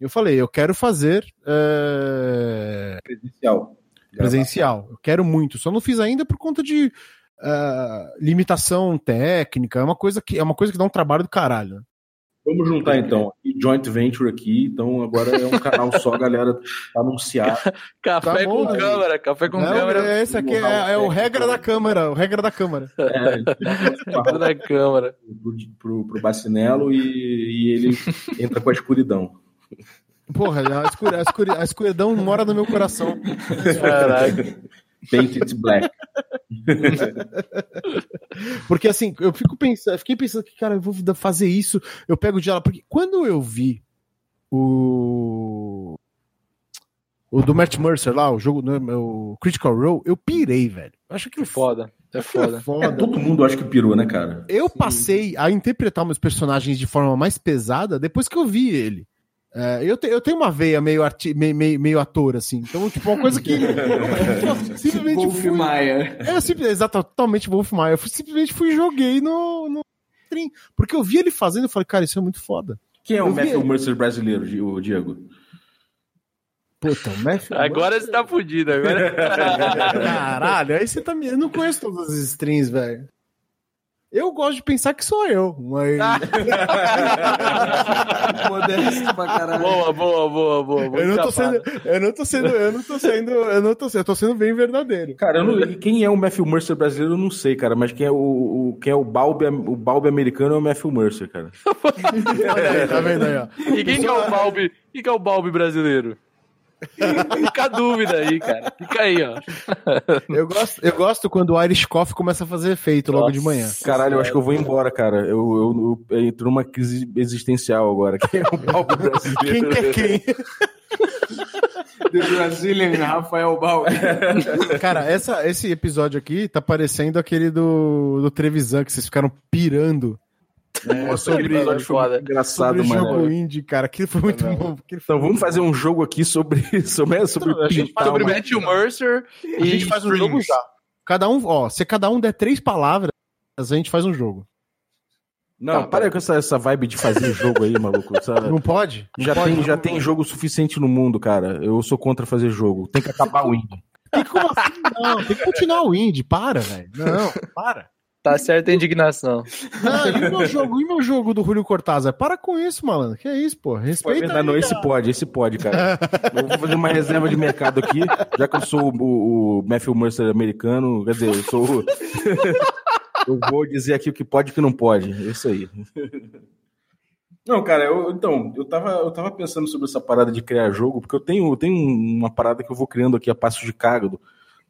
Eu falei, eu quero fazer. É... Presencial. Presencial. Eu quero muito. Só não fiz ainda por conta de uh, limitação técnica. É uma coisa que é uma coisa que dá um trabalho do caralho. Vamos juntar então. Joint Venture aqui, então agora é um canal só, galera anunciar. Café tá bom, com né? câmera, café com não, câmera. É, esse aqui é, é, o regra da câmera, o regra da câmera. É, regra da câmera. Pro, pro, pro Bacinelo e, e ele entra com a escuridão. Porra, a, escur, a, escur, a escuridão mora no meu coração. Caraca. Painted Black. porque assim, eu fico pensando, fiquei pensando que, cara, eu vou fazer isso, eu pego de ela, porque quando eu vi o o do Matt Mercer lá, o jogo, né, o Critical Role, eu pirei, velho. Acho que foda. É foda. É foda. É, todo mundo acho que pirou, né, cara? Eu passei a interpretar meus personagens de forma mais pesada depois que eu vi ele. É, eu, te, eu tenho uma veia meio, arti, meio, meio, meio, ator, assim. Então, tipo, uma coisa que. simplesmente. Wolf fui, Maia. É, simplesmente, exato, totalmente Wolf Maia. Eu simplesmente fui e joguei no, no. Porque eu vi ele fazendo e falei, cara, isso é muito foda. Quem é o Matthew Mercer brasileiro, o Diego? Puta, o Matthew Agora Mercer... você tá fudido, agora. Caralho, aí você tá me. Eu não conheço todas as strings, velho. Eu gosto de pensar que sou eu, mas. Modesto pra caralho. Boa, boa, boa, boa. Eu não, tô sendo, eu não tô sendo. Eu não tô sendo. Eu não tô sendo. Eu tô sendo bem verdadeiro. Cara, não, quem é o Matthew Mercer brasileiro, eu não sei, cara. Mas quem é o, o quem é o Balbi, o Balbi americano é o Matthew Mercer, cara. Olha aí, tá vendo aí, ó. E quem que é o Balbi? Quem que é o Balbi brasileiro? Fica a dúvida aí, cara. Fica aí, ó. Eu gosto, eu gosto quando o Irish Coffee começa a fazer efeito Nossa, logo de manhã. Caralho, eu acho que eu vou embora, cara. Eu, eu, eu, eu entro numa crise existencial agora. Quem é o Balbo brasileiro? Quem que é quem? The Brazilian Rafael Balbi. Cara, essa, esse episódio aqui tá parecendo aquele do, do Trevisan, que vocês ficaram pirando é, sobre foi foda. engraçado, sobre mano. jogo indie, cara. Aquilo foi muito não. bom. Então vamos fazer um jogo aqui sobre sobre, sobre, então, a gente faz sobre Matthew Mercer e a gente faz um jogo já. Cada um, ó, se cada um der três palavras, a gente faz um jogo. Não, tá, para com essa, essa vibe de fazer jogo aí, maluco. Sabe? Não pode? Não já pode, tem, já tem jogo suficiente no mundo, cara. Eu sou contra fazer jogo. Tem que acabar o indie. Tem que, assim? Não, tem que continuar o indie. Para, velho. Não, para. Tá certa a indignação. Não, e meu jogo, e meu jogo do Julio Cortázar? Para com isso, malandro. Que é isso, pô? Respeita. Pô, não, esse pode, esse pode, cara. eu vou fazer uma reserva de mercado aqui, já que eu sou o, o Matthew Mercer americano, quer dizer, eu sou. eu vou dizer aqui o que pode e o que não pode. É isso aí. Não, cara, eu, então, eu tava, eu tava pensando sobre essa parada de criar jogo, porque eu tenho, eu tenho uma parada que eu vou criando aqui a passo de cágado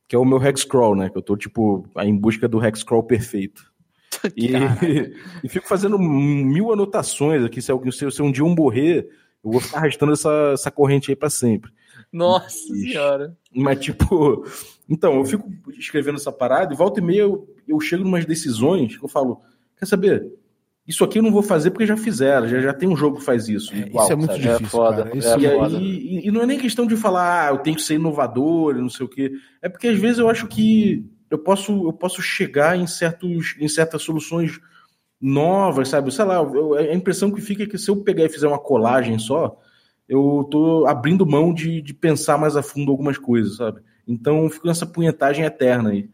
que é o meu hexcrawl, né? Que eu tô, tipo, em busca do hexcrawl perfeito. E, e, fico fazendo mil anotações aqui. Se, alguém, se, se um dia eu morrer, eu vou ficar arrastando essa, essa corrente aí para sempre. Nossa mas, senhora. Mas, tipo, então, eu fico escrevendo essa parada e volta e meia eu, eu chego em umas decisões que eu falo: quer saber? Isso aqui eu não vou fazer porque já fizeram, já, já tem um jogo que faz isso. É, igual, isso é muito sabe? difícil. É foda. Isso é e, foda. Aí, e, não é nem questão de falar, ah, eu tenho que ser inovador não sei o quê. É porque às vezes eu acho que eu posso, eu posso chegar em, certos, em certas soluções novas, sabe? Sei lá, eu, a impressão que fica é que se eu pegar e fizer uma colagem só, eu tô abrindo mão de, de pensar mais a fundo algumas coisas, sabe? Então fico nessa punhetagem eterna aí.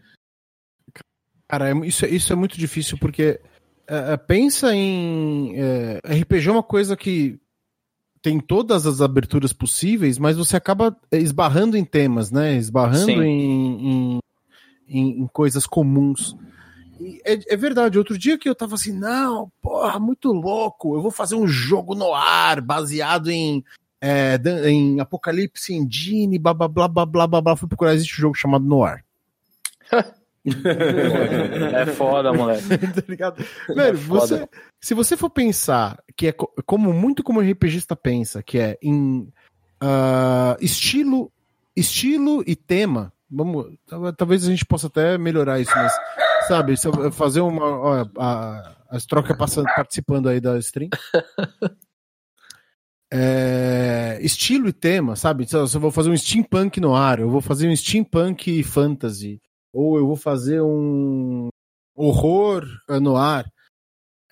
Cara, é isso, isso é muito difícil porque é, é pensa em. É, RPG é uma coisa que tem todas as aberturas possíveis, mas você acaba esbarrando em temas, né? Esbarrando em, em, em, em, coisas comuns. É, é, verdade, outro dia que eu tava assim, não, porra, muito louco, eu vou fazer um jogo no ar, baseado em, é, em Apocalipse Engine, blá blá blá blá blá blá blá. Fui procurar, existe um jogo chamado Noir. é foda, moleque. tá ligado? É Velho, é você, se você for pensar que é como muito como o RPGista pensa, que é em uh, estilo, estilo e tema. Vamos, talvez a gente possa até melhorar isso, mas sabe, fazer uma ó, a, as trocas passando, participando aí da stream. É, estilo e tema, sabe? Se eu vou fazer um steampunk no ar, eu vou fazer um steampunk fantasy, ou eu vou fazer um horror no ar.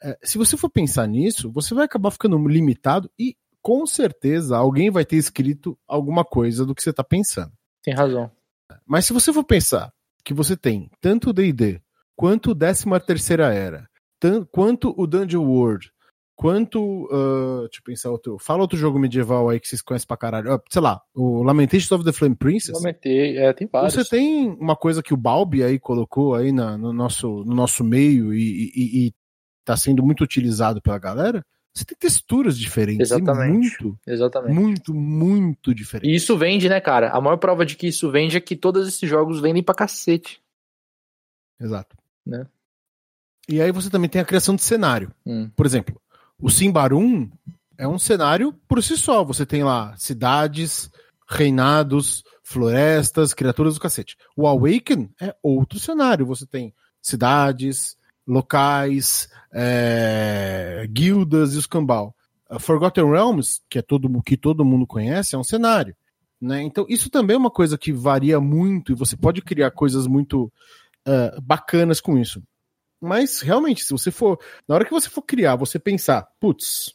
É, se você for pensar nisso, você vai acabar ficando limitado e com certeza alguém vai ter escrito alguma coisa do que você está pensando. Tem razão. Mas se você for pensar que você tem tanto o D&D, quanto o 13 terceira era, tanto, quanto o Dungeon World, quanto. Uh, deixa eu pensar outro. Fala outro jogo medieval aí que vocês conhecem pra caralho. Uh, sei lá, o Lamentations of the Flame Princess. Lamentei, é, tem vários. Você tem uma coisa que o Balbi aí colocou aí na, no, nosso, no nosso meio e, e, e tá sendo muito utilizado pela galera. Você tem texturas diferentes. Exatamente. Muito, Exatamente. muito, muito diferente. E isso vende, né, cara? A maior prova de que isso vende é que todos esses jogos vendem pra cacete. Exato. Né? E aí você também tem a criação de cenário. Hum. Por exemplo, o Simbarum é um cenário por si só. Você tem lá cidades, reinados, florestas, criaturas do cacete. O Awaken é outro cenário. Você tem cidades, locais, é, guildas e os cambal. A Forgotten Realms, que é todo que todo mundo conhece, é um cenário. Né? Então, isso também é uma coisa que varia muito e você pode criar coisas muito uh, bacanas com isso. Mas realmente, se você for. Na hora que você for criar, você pensar, putz,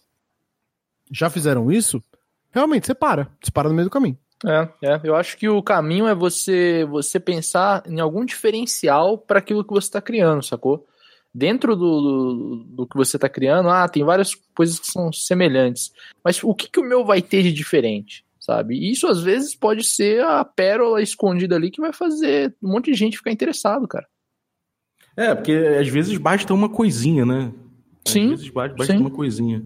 já fizeram isso? Realmente, você para. Você para no meio do caminho. É, é. Eu acho que o caminho é você você pensar em algum diferencial para aquilo que você está criando, sacou? Dentro do, do, do, que você está criando, ah, tem várias coisas que são semelhantes. Mas o que, que o meu vai ter de diferente? Sabe? E isso às vezes pode ser a pérola escondida ali que vai fazer um monte de gente ficar interessado, cara. É, porque às vezes basta uma coisinha, né? Às sim. Às vezes basta sim. uma coisinha.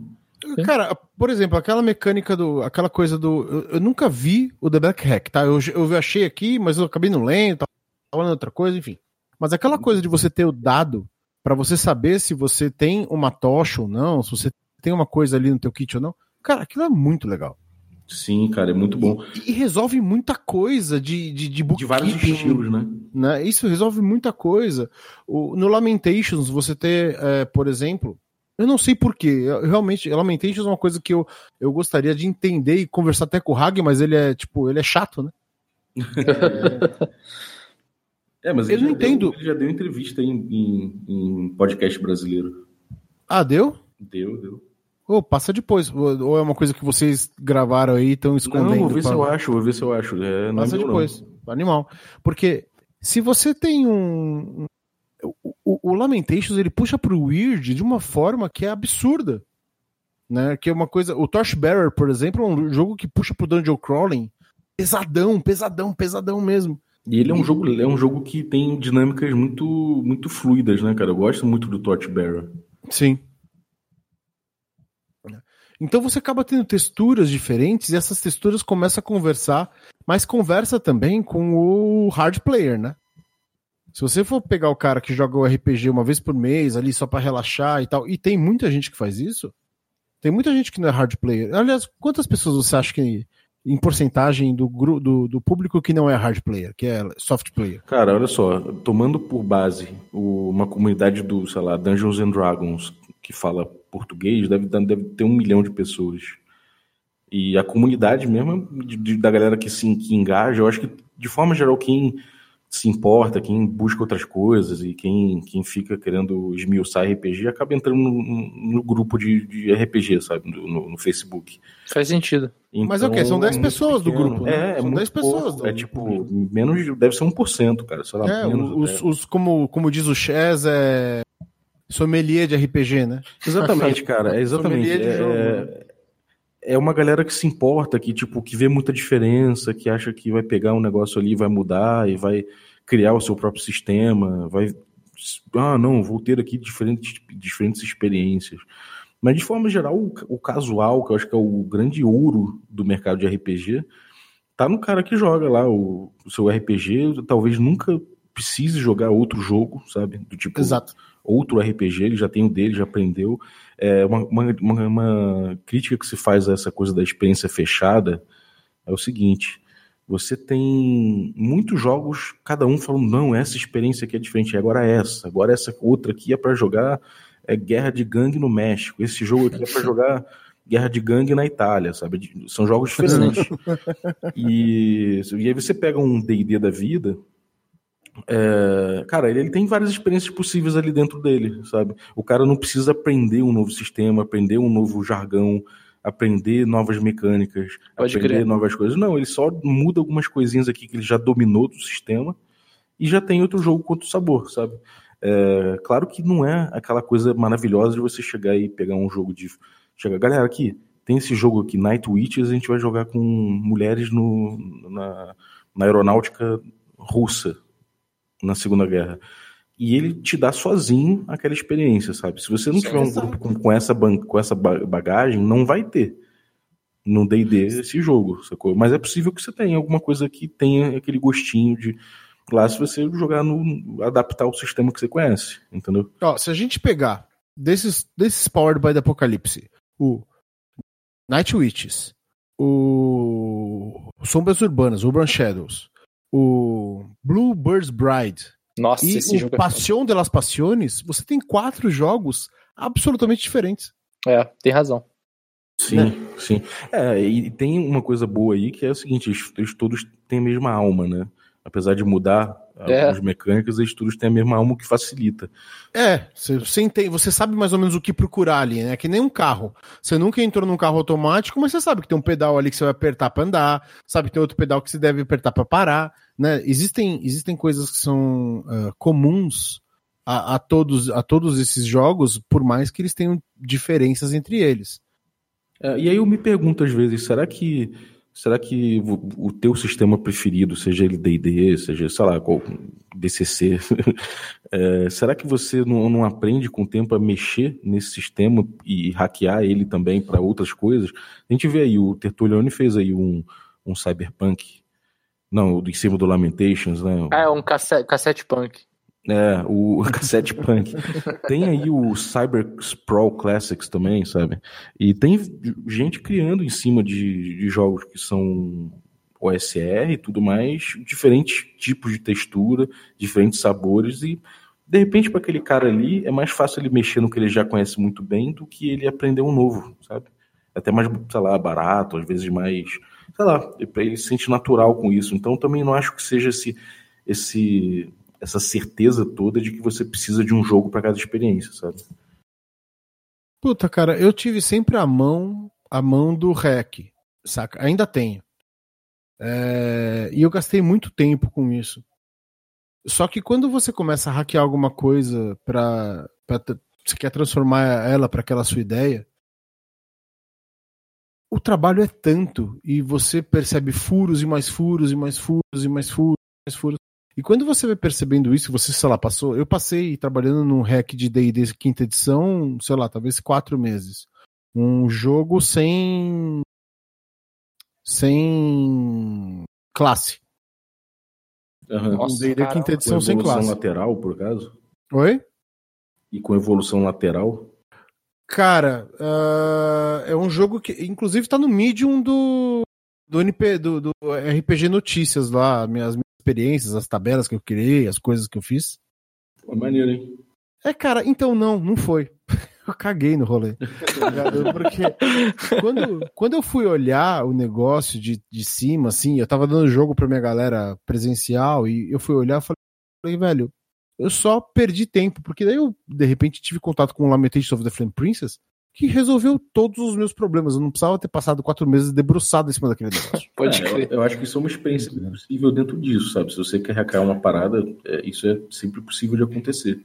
Sim. Cara, por exemplo, aquela mecânica do. aquela coisa do. Eu, eu, nunca vi o The Black Hack, tá? Eu, eu achei aqui, mas eu acabei não lendo, tava falando outra coisa, enfim. Mas aquela coisa de você ter o dado para você saber se você tem uma tocha ou não, se você tem uma coisa ali no teu kit ou não, cara, aquilo é muito legal. Sim, cara, é muito bom. E, e resolve muita coisa de, de, de De vários estilos, né? né? Isso resolve muita coisa. O, no Lamentations, você ter, é, por exemplo, eu não sei porquê. Realmente, Lamentations é uma coisa que eu, eu gostaria de entender e conversar até com o Hag, mas ele é, tipo, ele é chato, né? é, mas eu não entendo. Deu, ele já deu entrevista em, em, em podcast brasileiro. Ah, deu? Deu, deu. Ou passa depois. Ou é uma coisa que vocês gravaram aí e estão escondendo? Não, vou ver pra... se eu acho, vou ver se eu acho. É, passa é depois. Não. Animal. Porque se você tem um. O, o, Lamentations ele puxa pro Weird de uma forma que é absurda. Né? Que é uma coisa. O Torchbearer, por exemplo, é um jogo que puxa pro Dungeon Crawling pesadão, pesadão, pesadão mesmo. E ele é um jogo, é um jogo que tem dinâmicas muito, muito fluidas, né, cara? Eu gosto muito do Torchbearer. Sim. Então você acaba tendo texturas diferentes e essas texturas começam a conversar, mas conversa também com o hard player, né? Se você for pegar o cara que joga o RPG uma vez por mês ali só para relaxar e tal, e tem muita gente que faz isso, tem muita gente que não é hard player. Aliás, quantas pessoas você acha que em porcentagem do, do, do público que não é hard player, que é soft player? Cara, olha só, tomando por base uma comunidade do, sei lá, Dungeons and Dragons, que fala português, deve, deve ter um milhão de pessoas. E a comunidade mesmo, de, de, da galera que se que engaja, eu acho que, de forma geral, quem, se importa, quem busca outras coisas e quem, quem fica querendo esmiuçar RPG acaba entrando no, no grupo de, de, RPG, sabe? No, no, Facebook. Faz sentido. Então, Mas é o quê? São 10 é pessoas pequeno. do grupo. Né? É, São é 10 pessoas. Do... É tipo, menos, deve ser 1%, cara. Sei lá, é, menos, os, os, como, como diz o Chess, é sommelier de RPG, né? Exatamente, cara. É exatamente. É, jogo, né? é uma galera que se importa, que tipo, que vê muita diferença, que acha que vai pegar um negócio ali, vai mudar e vai criar o seu próprio sistema, vai ah, não, vou ter aqui diferentes, diferentes experiências. Mas de forma geral, o, o casual, que eu acho que é o grande ouro do mercado de RPG, tá no cara que joga lá o, o seu RPG, talvez nunca precise jogar outro jogo, sabe? Do tipo Exato. Outro RPG, ele já tem o dele, já aprendeu. É, uma, uma, uma, crítica que se faz a essa coisa da experiência fechada é o seguinte: você tem muitos jogos, cada um falando, não, essa experiência aqui é diferente, agora é essa, agora essa outra aqui é para jogar é, Guerra de Gangue no México, esse jogo aqui é para jogar Guerra de Gangue na Itália, sabe? São jogos diferentes. e, e aí você pega um D&D da vida, é, cara, ele, ele, tem várias experiências possíveis ali dentro dele, sabe? O cara não precisa aprender um novo sistema, aprender um novo jargão, aprender novas mecânicas, Pode aprender crer. novas coisas. Não, ele só muda algumas coisinhas aqui que ele já dominou do sistema e já tem outro jogo com outro sabor, sabe? É, claro que não é aquela coisa maravilhosa de você chegar e pegar um jogo de. Chegar, galera, aqui, tem esse jogo aqui, Night Witches, a gente vai jogar com mulheres no, na, na aeronáutica russa, na Segunda Guerra. E ele te dá sozinho aquela experiência, sabe? Se você não tiver um grupo com, com, essa, com essa bagagem, não vai ter no D&D esse jogo, sacou? Mas é possível que você tenha alguma coisa que tenha aquele gostinho de lá se você jogar no adaptar o sistema que você conhece, entendeu? Ó, se a gente pegar desses desses Powered by the Apocalypse, o Night Witches, o Sombras Urbanas, Urban Shadows, o Bluebird's Bride Nossa, e esse o jogo é Passion de las Passiones, você tem quatro jogos absolutamente diferentes. É, tem razão. Sim, né? sim. É, e tem uma coisa boa aí que é o seguinte, eles todos têm a mesma alma, né? Apesar de mudar é. algumas mecânicas, eles todos têm a mesma alma, que facilita. É, você, entende, você sabe mais ou menos o que procurar ali, né? Que nem um carro. Você nunca entrou num carro automático, mas você sabe que tem um pedal ali que você vai apertar para andar, sabe que tem outro pedal que você deve apertar para parar, né? Existem, existem coisas que são uh, comuns a, a, todos, a todos esses jogos, por mais que eles tenham diferenças entre eles. É, e aí eu me pergunto às vezes, será que Será que o teu sistema preferido, seja ele D&D, seja, sei lá, qual, DCC, é, será que você não, não, aprende com o tempo a mexer nesse sistema e hackear ele também para outras coisas? A gente vê aí, o Tertulione fez aí um, um Cyberpunk, não, em cima do Lamentations, né? Ah, é um cassete, cassete punk. É, o cassete punk. Tem aí o Cyber Sprawl Classics também, sabe? E tem gente criando em cima de, de jogos que são OSR e tudo mais, diferentes tipos de textura, diferentes sabores e de repente para aquele cara ali é mais fácil ele mexer no que ele já conhece muito bem do que ele aprender um novo, sabe? É até mais, sei lá, barato, às vezes mais, sei lá, ele se sente natural com isso. Então também não acho que seja esse esse essa certeza toda de que você precisa de um jogo para cada experiência, sabe? Puta, cara, eu tive sempre a mão, a mão do REC, saca? Ainda tenho. É... E eu gastei muito tempo com isso. Só que quando você começa a hackear alguma coisa para você quer transformar ela para aquela sua ideia, o trabalho é tanto e você percebe furos e mais furos e mais furos e mais furos, e mais furos. E quando você vai percebendo isso, você, sei lá, passou. Eu passei trabalhando num hack de DD quinta edição, sei lá, talvez quatro meses. Um jogo sem. sem. classe. Uhum. um DD quinta edição sem classe. lateral, por acaso? Oi? E com evolução lateral? Cara, uh, é um jogo que, inclusive, tá no medium do, do, NP, do, do RPG Notícias lá, minhas, experiências, as tabelas que eu criei, as coisas que eu fiz. Foi maneiro, hein? É, cara, então não, não foi. eu caguei no rolê. Porque quando, quando eu fui olhar o negócio de, de cima, assim, eu tava dando jogo pra minha galera presencial e eu fui olhar e falei, velho, eu só perdi tempo, porque daí eu, de repente, tive contato com o Lamentation of the Flame Princess, que resolveu todos os meus problemas. Eu não precisava ter passado quatro meses debruçado em cima daquele negócio. Pode É, eu, crer. eu acho que isso é uma experiência possível dentro disso, sabe? Se você quer hackear uma parada, é, isso é sempre possível de acontecer.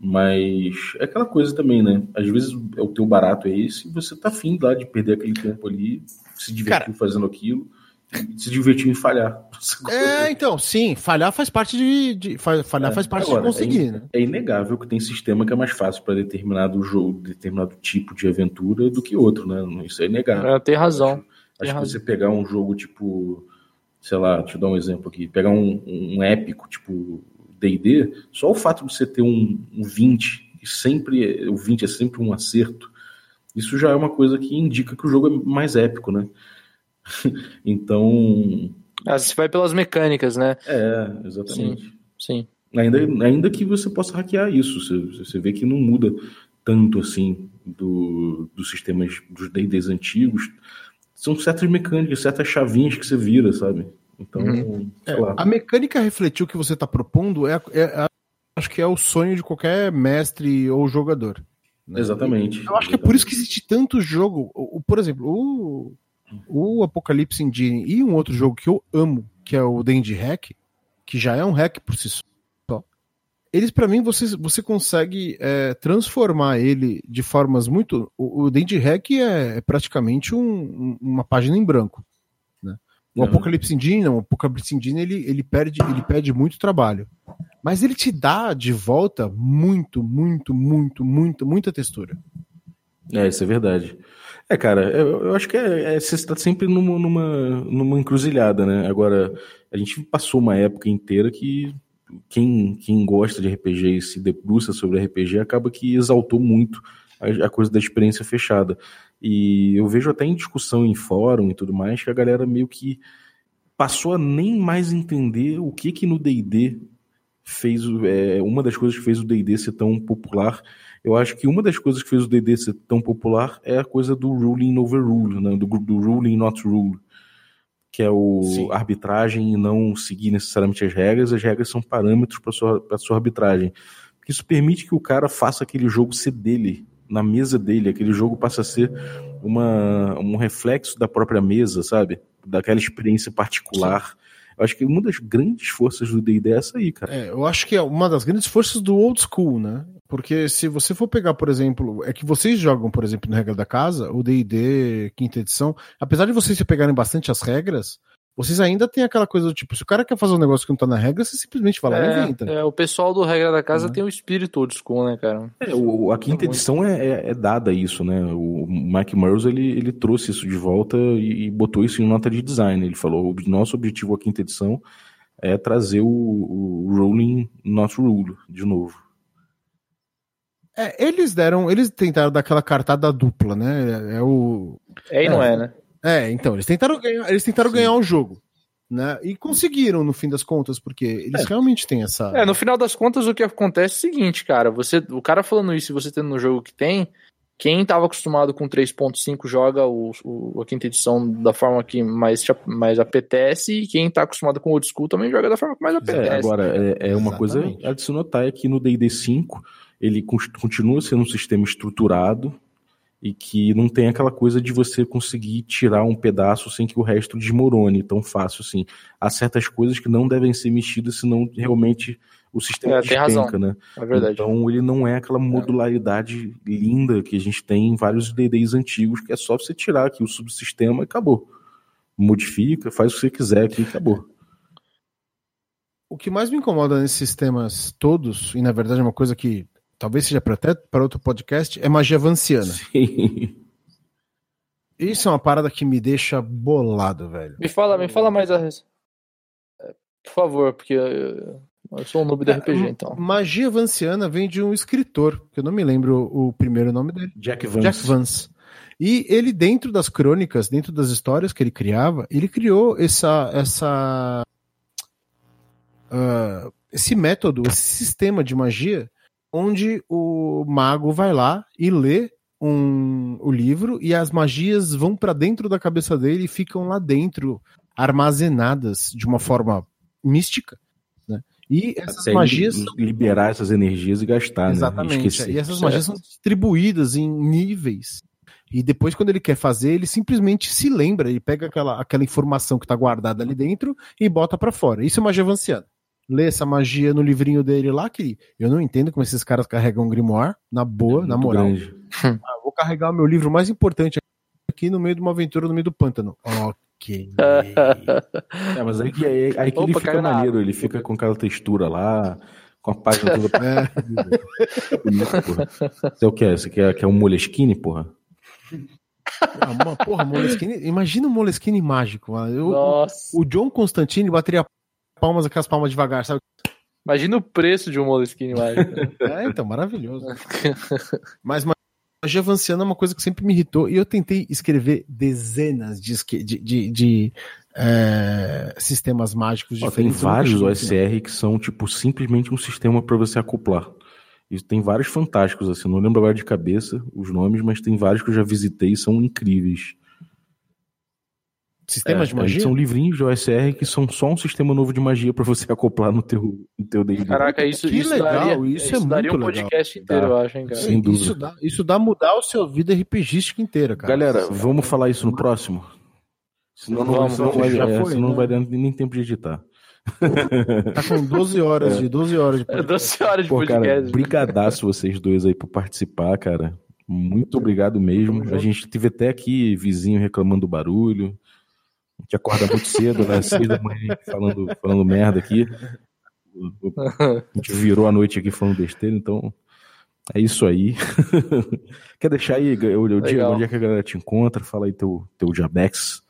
Mas é aquela coisa também, né? Às vezes é o teu barato é esse, e você tá afim lá de perder aquele tempo ali, se divertir fazendo aquilo, se divertir em falhar. É, então, sim, falhar faz parte de. de- fa- falhar faz parte Agora, de conseguir, é, né? é inegável que tem sistema que é mais fácil para determinado jogo, determinado tipo de aventura do que outro, né? Isso é inegável. É, tem razão. Acho, Tem acho que razão. você pegar um jogo tipo, sei lá, deixa eu dar um exemplo aqui, pegar um, um épico tipo D&D, só o fato de você ter um, um 20 e sempre o 20 é sempre um acerto, isso já é uma coisa que indica que o jogo é mais épico, né? então, Ah, você vai pelas mecânicas, né? é, exatamente. Sim. Ainda, ainda que você possa hackear isso, você, você vê que não muda tanto assim do, dos sistemas dos D&Ds antigos. São certas mecânicas, certas chavinhas que você vira, sabe? Então, sei lá. A mecânica refletir o que você tá propondo é, é- é- acho que é o sonho de qualquer mestre ou jogador. né? Exatamente. Eu acho que é por isso que existe tanto jogo. O, o- por exemplo, o, o Apocalypse Engine e um outro jogo que eu amo, que é o Dandy Hack, que já é um hack por si só. Eles, pra mim, você, você consegue é, transformar ele de formas muito. O, o Dandy Hack é, é praticamente um- um- uma página em branco. Né? O Uhum. Apocalypse Engine, não. O Apocalypse Engine ele, ele, perde, ele perde muito trabalho. Mas ele te dá de volta muito, muito, muito, muito, muita textura. É, isso é verdade. É, cara, eu, eu acho que é, é- você está sempre numa, numa, numa encruzilhada, né? Agora, a gente passou uma época inteira que quem, quem gosta de RPG e se debruça sobre RPG acaba que exaltou muito a, a coisa da experiência fechada. E eu vejo até em discussão em fórum e tudo mais que a galera meio que passou a nem mais entender o que que no D&D fez é, uma das coisas que fez o D&D ser tão popular eu acho que uma das coisas que fez o D&D ser tão popular é a coisa do ruling over rule, né? do, do ruling not rule, que é o Sim. arbitragem e não seguir necessariamente as regras, as regras são parâmetros para sua sua arbitragem. Isso permite que o cara faça aquele jogo ser dele, na mesa dele, aquele jogo passa a ser uma, um reflexo da própria mesa, sabe? Daquela experiência particular. Eu acho que uma das grandes forças do D&D é essa aí, cara. É, eu acho que é uma das grandes forças do old school, né? Porque se você for pegar, por exemplo, é que vocês jogam, por exemplo, no Regra da Casa, o D&D quinta edição, apesar de vocês se pegarem bastante as regras, vocês ainda tem aquela coisa do tipo, se o cara quer fazer um negócio que não tá na regra, você simplesmente lá e inventa. É, é, o pessoal do Regra da Casa Né? tem o espírito old school, né, cara? É, o, a quinta edição é, é- é dada isso, né? O Mike Murrows, ele, ele trouxe isso de volta e, e botou isso em nota de design. Ele falou, o nosso objetivo a quinta edição é trazer o, o Rolling Not Rule de novo. É, eles deram, eles tentaram dar aquela cartada dupla, né? É, é o É e não é, né? É, então, eles tentaram ganhar, eles tentaram Sim. ganhar o jogo, né? E conseguiram no fim das contas, porque eles É. realmente têm essa É, no final das contas, o que acontece é o seguinte, cara. Você, o cara falando isso e você tendo no jogo que tem, quem tava acostumado com 3.5 joga o, o- a quinta edição da forma que mais, mais apetece, e quem tá acostumado com old school também joga da forma que mais É, apetece. agora, é, é uma coisa a de se notar é que no D&D 5 ele continua sendo um sistema estruturado e que não tem aquela coisa de você conseguir tirar um pedaço sem que o resto desmorone tão fácil assim. Há certas coisas que não devem ser mexidas, senão realmente o sistema É, tem razão. despenca, né? É verdade. Então ele não é aquela modularidade linda que a gente tem em vários D&Ds antigos, que é só você tirar aqui o subsistema e acabou. Modifica, faz o que você quiser aqui e acabou. O que mais me incomoda nesses sistemas todos, e na verdade é uma coisa que talvez seja para até para outro podcast, é magia vanciana. Sim. Isso é uma parada que me deixa bolado, velho. Me fala, me fala mais a É, Por favor, porque eu, eu sou um noob do É, RPG, então. Magia vanciana vem de um escritor, que eu não me lembro o primeiro nome dele. Jack Vance. Jack Vance. E ele, dentro das crônicas, dentro das histórias que ele criava, ele criou essa. essa ah, esse método, esse sistema de magia onde o mago vai lá e lê um, o livro e as magias vão para dentro da cabeça dele e ficam lá dentro, armazenadas de uma forma mística. Né? E essas Até magias. li- liberar essas energias e gastar, né? Exatamente. Esquecer. E essas magias são distribuídas em níveis. E depois, quando ele quer fazer, ele simplesmente se lembra, ele pega aquela, aquela informação que está guardada ali dentro e bota para fora. Isso é magia avançada. Lê essa magia no livrinho dele lá, que eu não entendo como esses caras carregam um grimoire, na boa, na Muito moral. Ah, vou carregar o meu livro mais importante aqui no meio de uma aventura no meio do pântano. Ok. É, mas aí que, aí, aí que ele Opa, fica caiu na maneiro, ele fica com aquela textura lá, com a página toda É. bonita, porra. Você é o que? Você quer, quer um Moleskine, porra? Ah, uma- porra, Moleskine, imagina o Moleskine mágico. mano. Eu- Nossa. o John Constantine bateria palmas, aquelas palmas devagar, sabe? Imagina o preço de um Moleskine mágico. É, então, maravilhoso. Mas magia vanciana é uma coisa que sempre me irritou e eu tentei escrever dezenas de, de, de- de, é, sistemas mágicos Ó, tem diferentes. nunca vários. OSR que são, tipo, simplesmente um sistema para você acoplar. E tem vários fantásticos, assim, não lembro agora de cabeça os nomes, mas tem vários que eu já visitei e são incríveis. Sistemas É, de magia? São livrinhos de OSR que são só um sistema novo de magia para você acoplar no teu, no teu D&D. Caraca, isso, Que isso legal, daria, isso é daria um muito legal. podcast inteiro, Dá. eu acho, hein, cara. Sem dúvida. Isso dá, isso dá mudar o seu vida RPGística inteira, cara. Galera, vamos falar isso no próximo? Senão não, Vamos, senão vamos, vai, já é, foi, senão não né? vai dar nem tempo de editar. Tá com 12 horas de 12 horas de É 12 horas de Pô, cara, podcast. brigadaço vocês dois aí por participar, cara. Muito obrigado mesmo. A gente teve até aqui vizinho reclamando do barulho. A gente acorda muito cedo, né? Seis da manhã falando, falando merda aqui. A gente virou a noite aqui falando besteira, então é isso aí. Quer deixar aí, o, o dia, onde é que a galera te encontra? Fala aí teu, teu Jabex.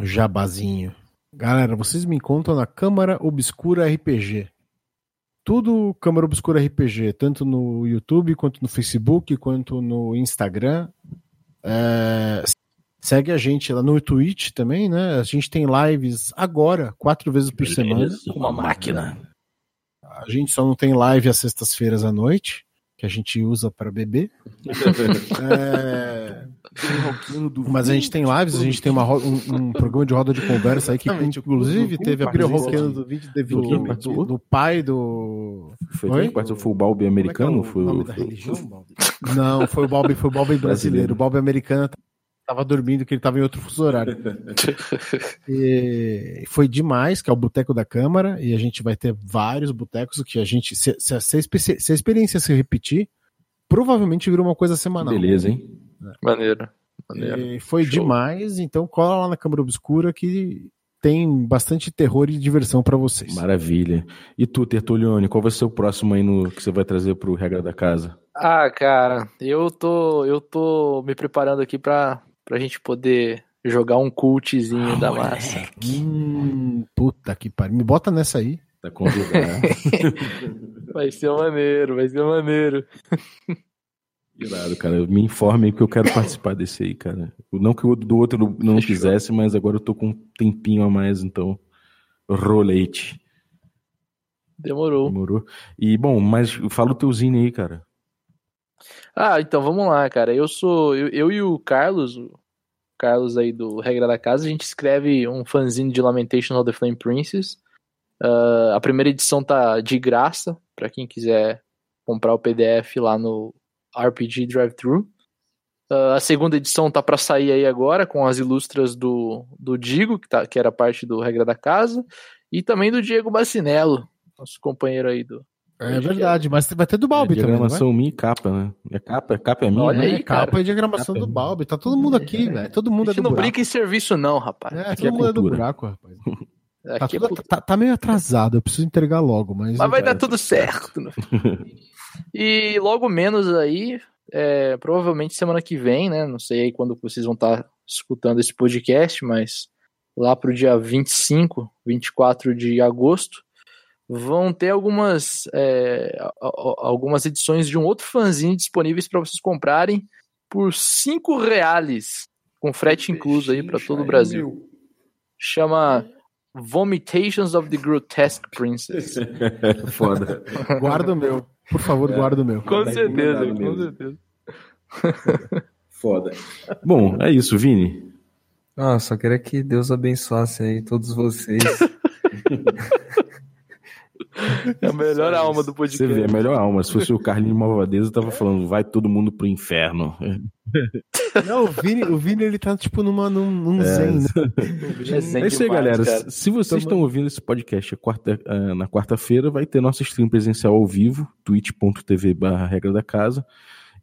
Jabazinho. Galera, vocês me encontram na Câmara Obscura RPG. Tudo Câmara Obscura RPG, tanto no YouTube, quanto no Facebook, quanto no Instagram. É, Segue a gente lá no Twitch também, né? A gente tem lives agora, quatro vezes por semana. Uma máquina. A gente só não tem live às sextas-feiras à noite, que a gente usa para beber. É, Mas a gente tem lives, a gente tem uma ro- um, um programa de roda de conversa aí que inclusive teve a Brilho Roqueiro do vídeo do, do, do pai do. Foi Oi? quem participou? Foi o Balbi americano? É é Foi o o- nome da religião, Balbi? Não, foi o Balbi, foi o Balbi brasileiro. O Balbi americano tava dormindo, que ele tava em outro fuso horário. E foi demais, que é o Boteco da Câmara, e a gente vai ter vários botecos que a gente. Se, se a, se se a experiência se repetir, provavelmente vira uma coisa semanal. Beleza, hein? Maneiro. Maneiro. E foi Show. demais, então cola lá na Câmara Obscura que tem bastante terror e diversão pra vocês. Maravilha. E tu, Tertulione, qual vai ser o próximo aí no, que você vai trazer pro Regra da Casa? Ah, cara, eu tô, eu tô me preparando aqui pra, pra gente poder jogar um cultzinho da massa. Hum, puta que pariu. Me bota nessa aí. Tá convidado. Vai ser maneiro, vai ser maneiro. Irado, cara. Me informe aí que eu quero participar desse aí, cara. Não que o do outro não Fechou. quisesse, mas agora eu tô com um tempinho a mais, então. Rolete. Demorou. Demorou. E, bom, mas fala o teu zine aí, cara. Ah, então vamos lá, cara. Eu sou. Eu, eu e o Carlos, o Carlos aí do Regra da Casa, a gente escreve um fanzine de Lamentation of the Flame Princess. Ah, a primeira edição tá de graça, pra quem quiser comprar o PDF lá no RPG Drive-Thru. Ah, a segunda edição tá pra sair aí agora, com as ilustras do, do Digo, que, tá, que era parte do Regra da Casa, e também do Diego Bacinello, nosso companheiro aí do. É verdade, mas vai ter do Balbi é, também. Não vai? diagramação minha e capa, né? É capa, capa é minha, Olha né? aí, É, cara. capa e diagramação Capa é do. Balbi. Tá todo mundo aqui, velho. Todo mundo A é gente do não buraco. brinca em serviço, não, rapaz. É, Aqui todo é mundo é do cultura. buraco, rapaz. Tá, Aqui é tudo- tá- tá meio atrasado, eu preciso entregar logo, mas. Mas vai dar tudo certo. né? e logo menos aí, é, provavelmente semana que vem, né? Não sei aí quando vocês vão estar escutando esse podcast, mas lá pro dia 25, 24 de agosto, vão ter algumas, é, algumas edições de um outro fanzine disponíveis para vocês comprarem por 5 reais, com frete incluso aí para todo o Brasil. Chama Vomitations of the Grotesque Princess. Foda. Guarda o meu. Por favor, guarda o meu. Com certeza, com mesmo. certeza. Foda. Bom, é isso, Vini. Ah, só queria que Deus abençoasse aí todos vocês. É a melhor alma do Você vê, a podcast. melhor alma. Se fosse o Carlinhos Malvadeza, eu tava falando, vai todo mundo pro inferno. Não, o Vini, o Vini ele tá tipo numa, num, num zen, né? É zen É isso aí, galera. cara. Se vocês estão ouvindo esse podcast a quarta- na quarta-feira, vai ter nossa stream presencial ao vivo, twitch.tv barra regra da casa.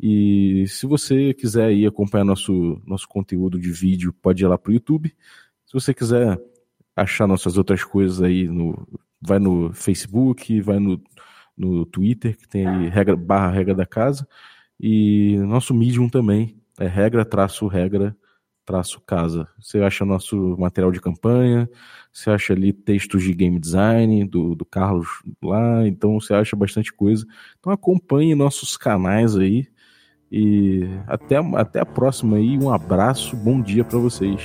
E se você quiser aí acompanhar nosso, nosso conteúdo de vídeo, pode ir lá pro YouTube. Se você quiser achar nossas outras coisas aí, no, vai no Facebook, vai no, no Twitter, que tem aí regra, barra regra da casa. E nosso Medium também, é regra traço regra traço casa. Você acha nosso material de campanha, você acha ali textos de game design do, do Carlos lá, então você acha bastante coisa. Então acompanhe nossos canais aí e até, até a próxima aí. Um abraço, bom dia para vocês.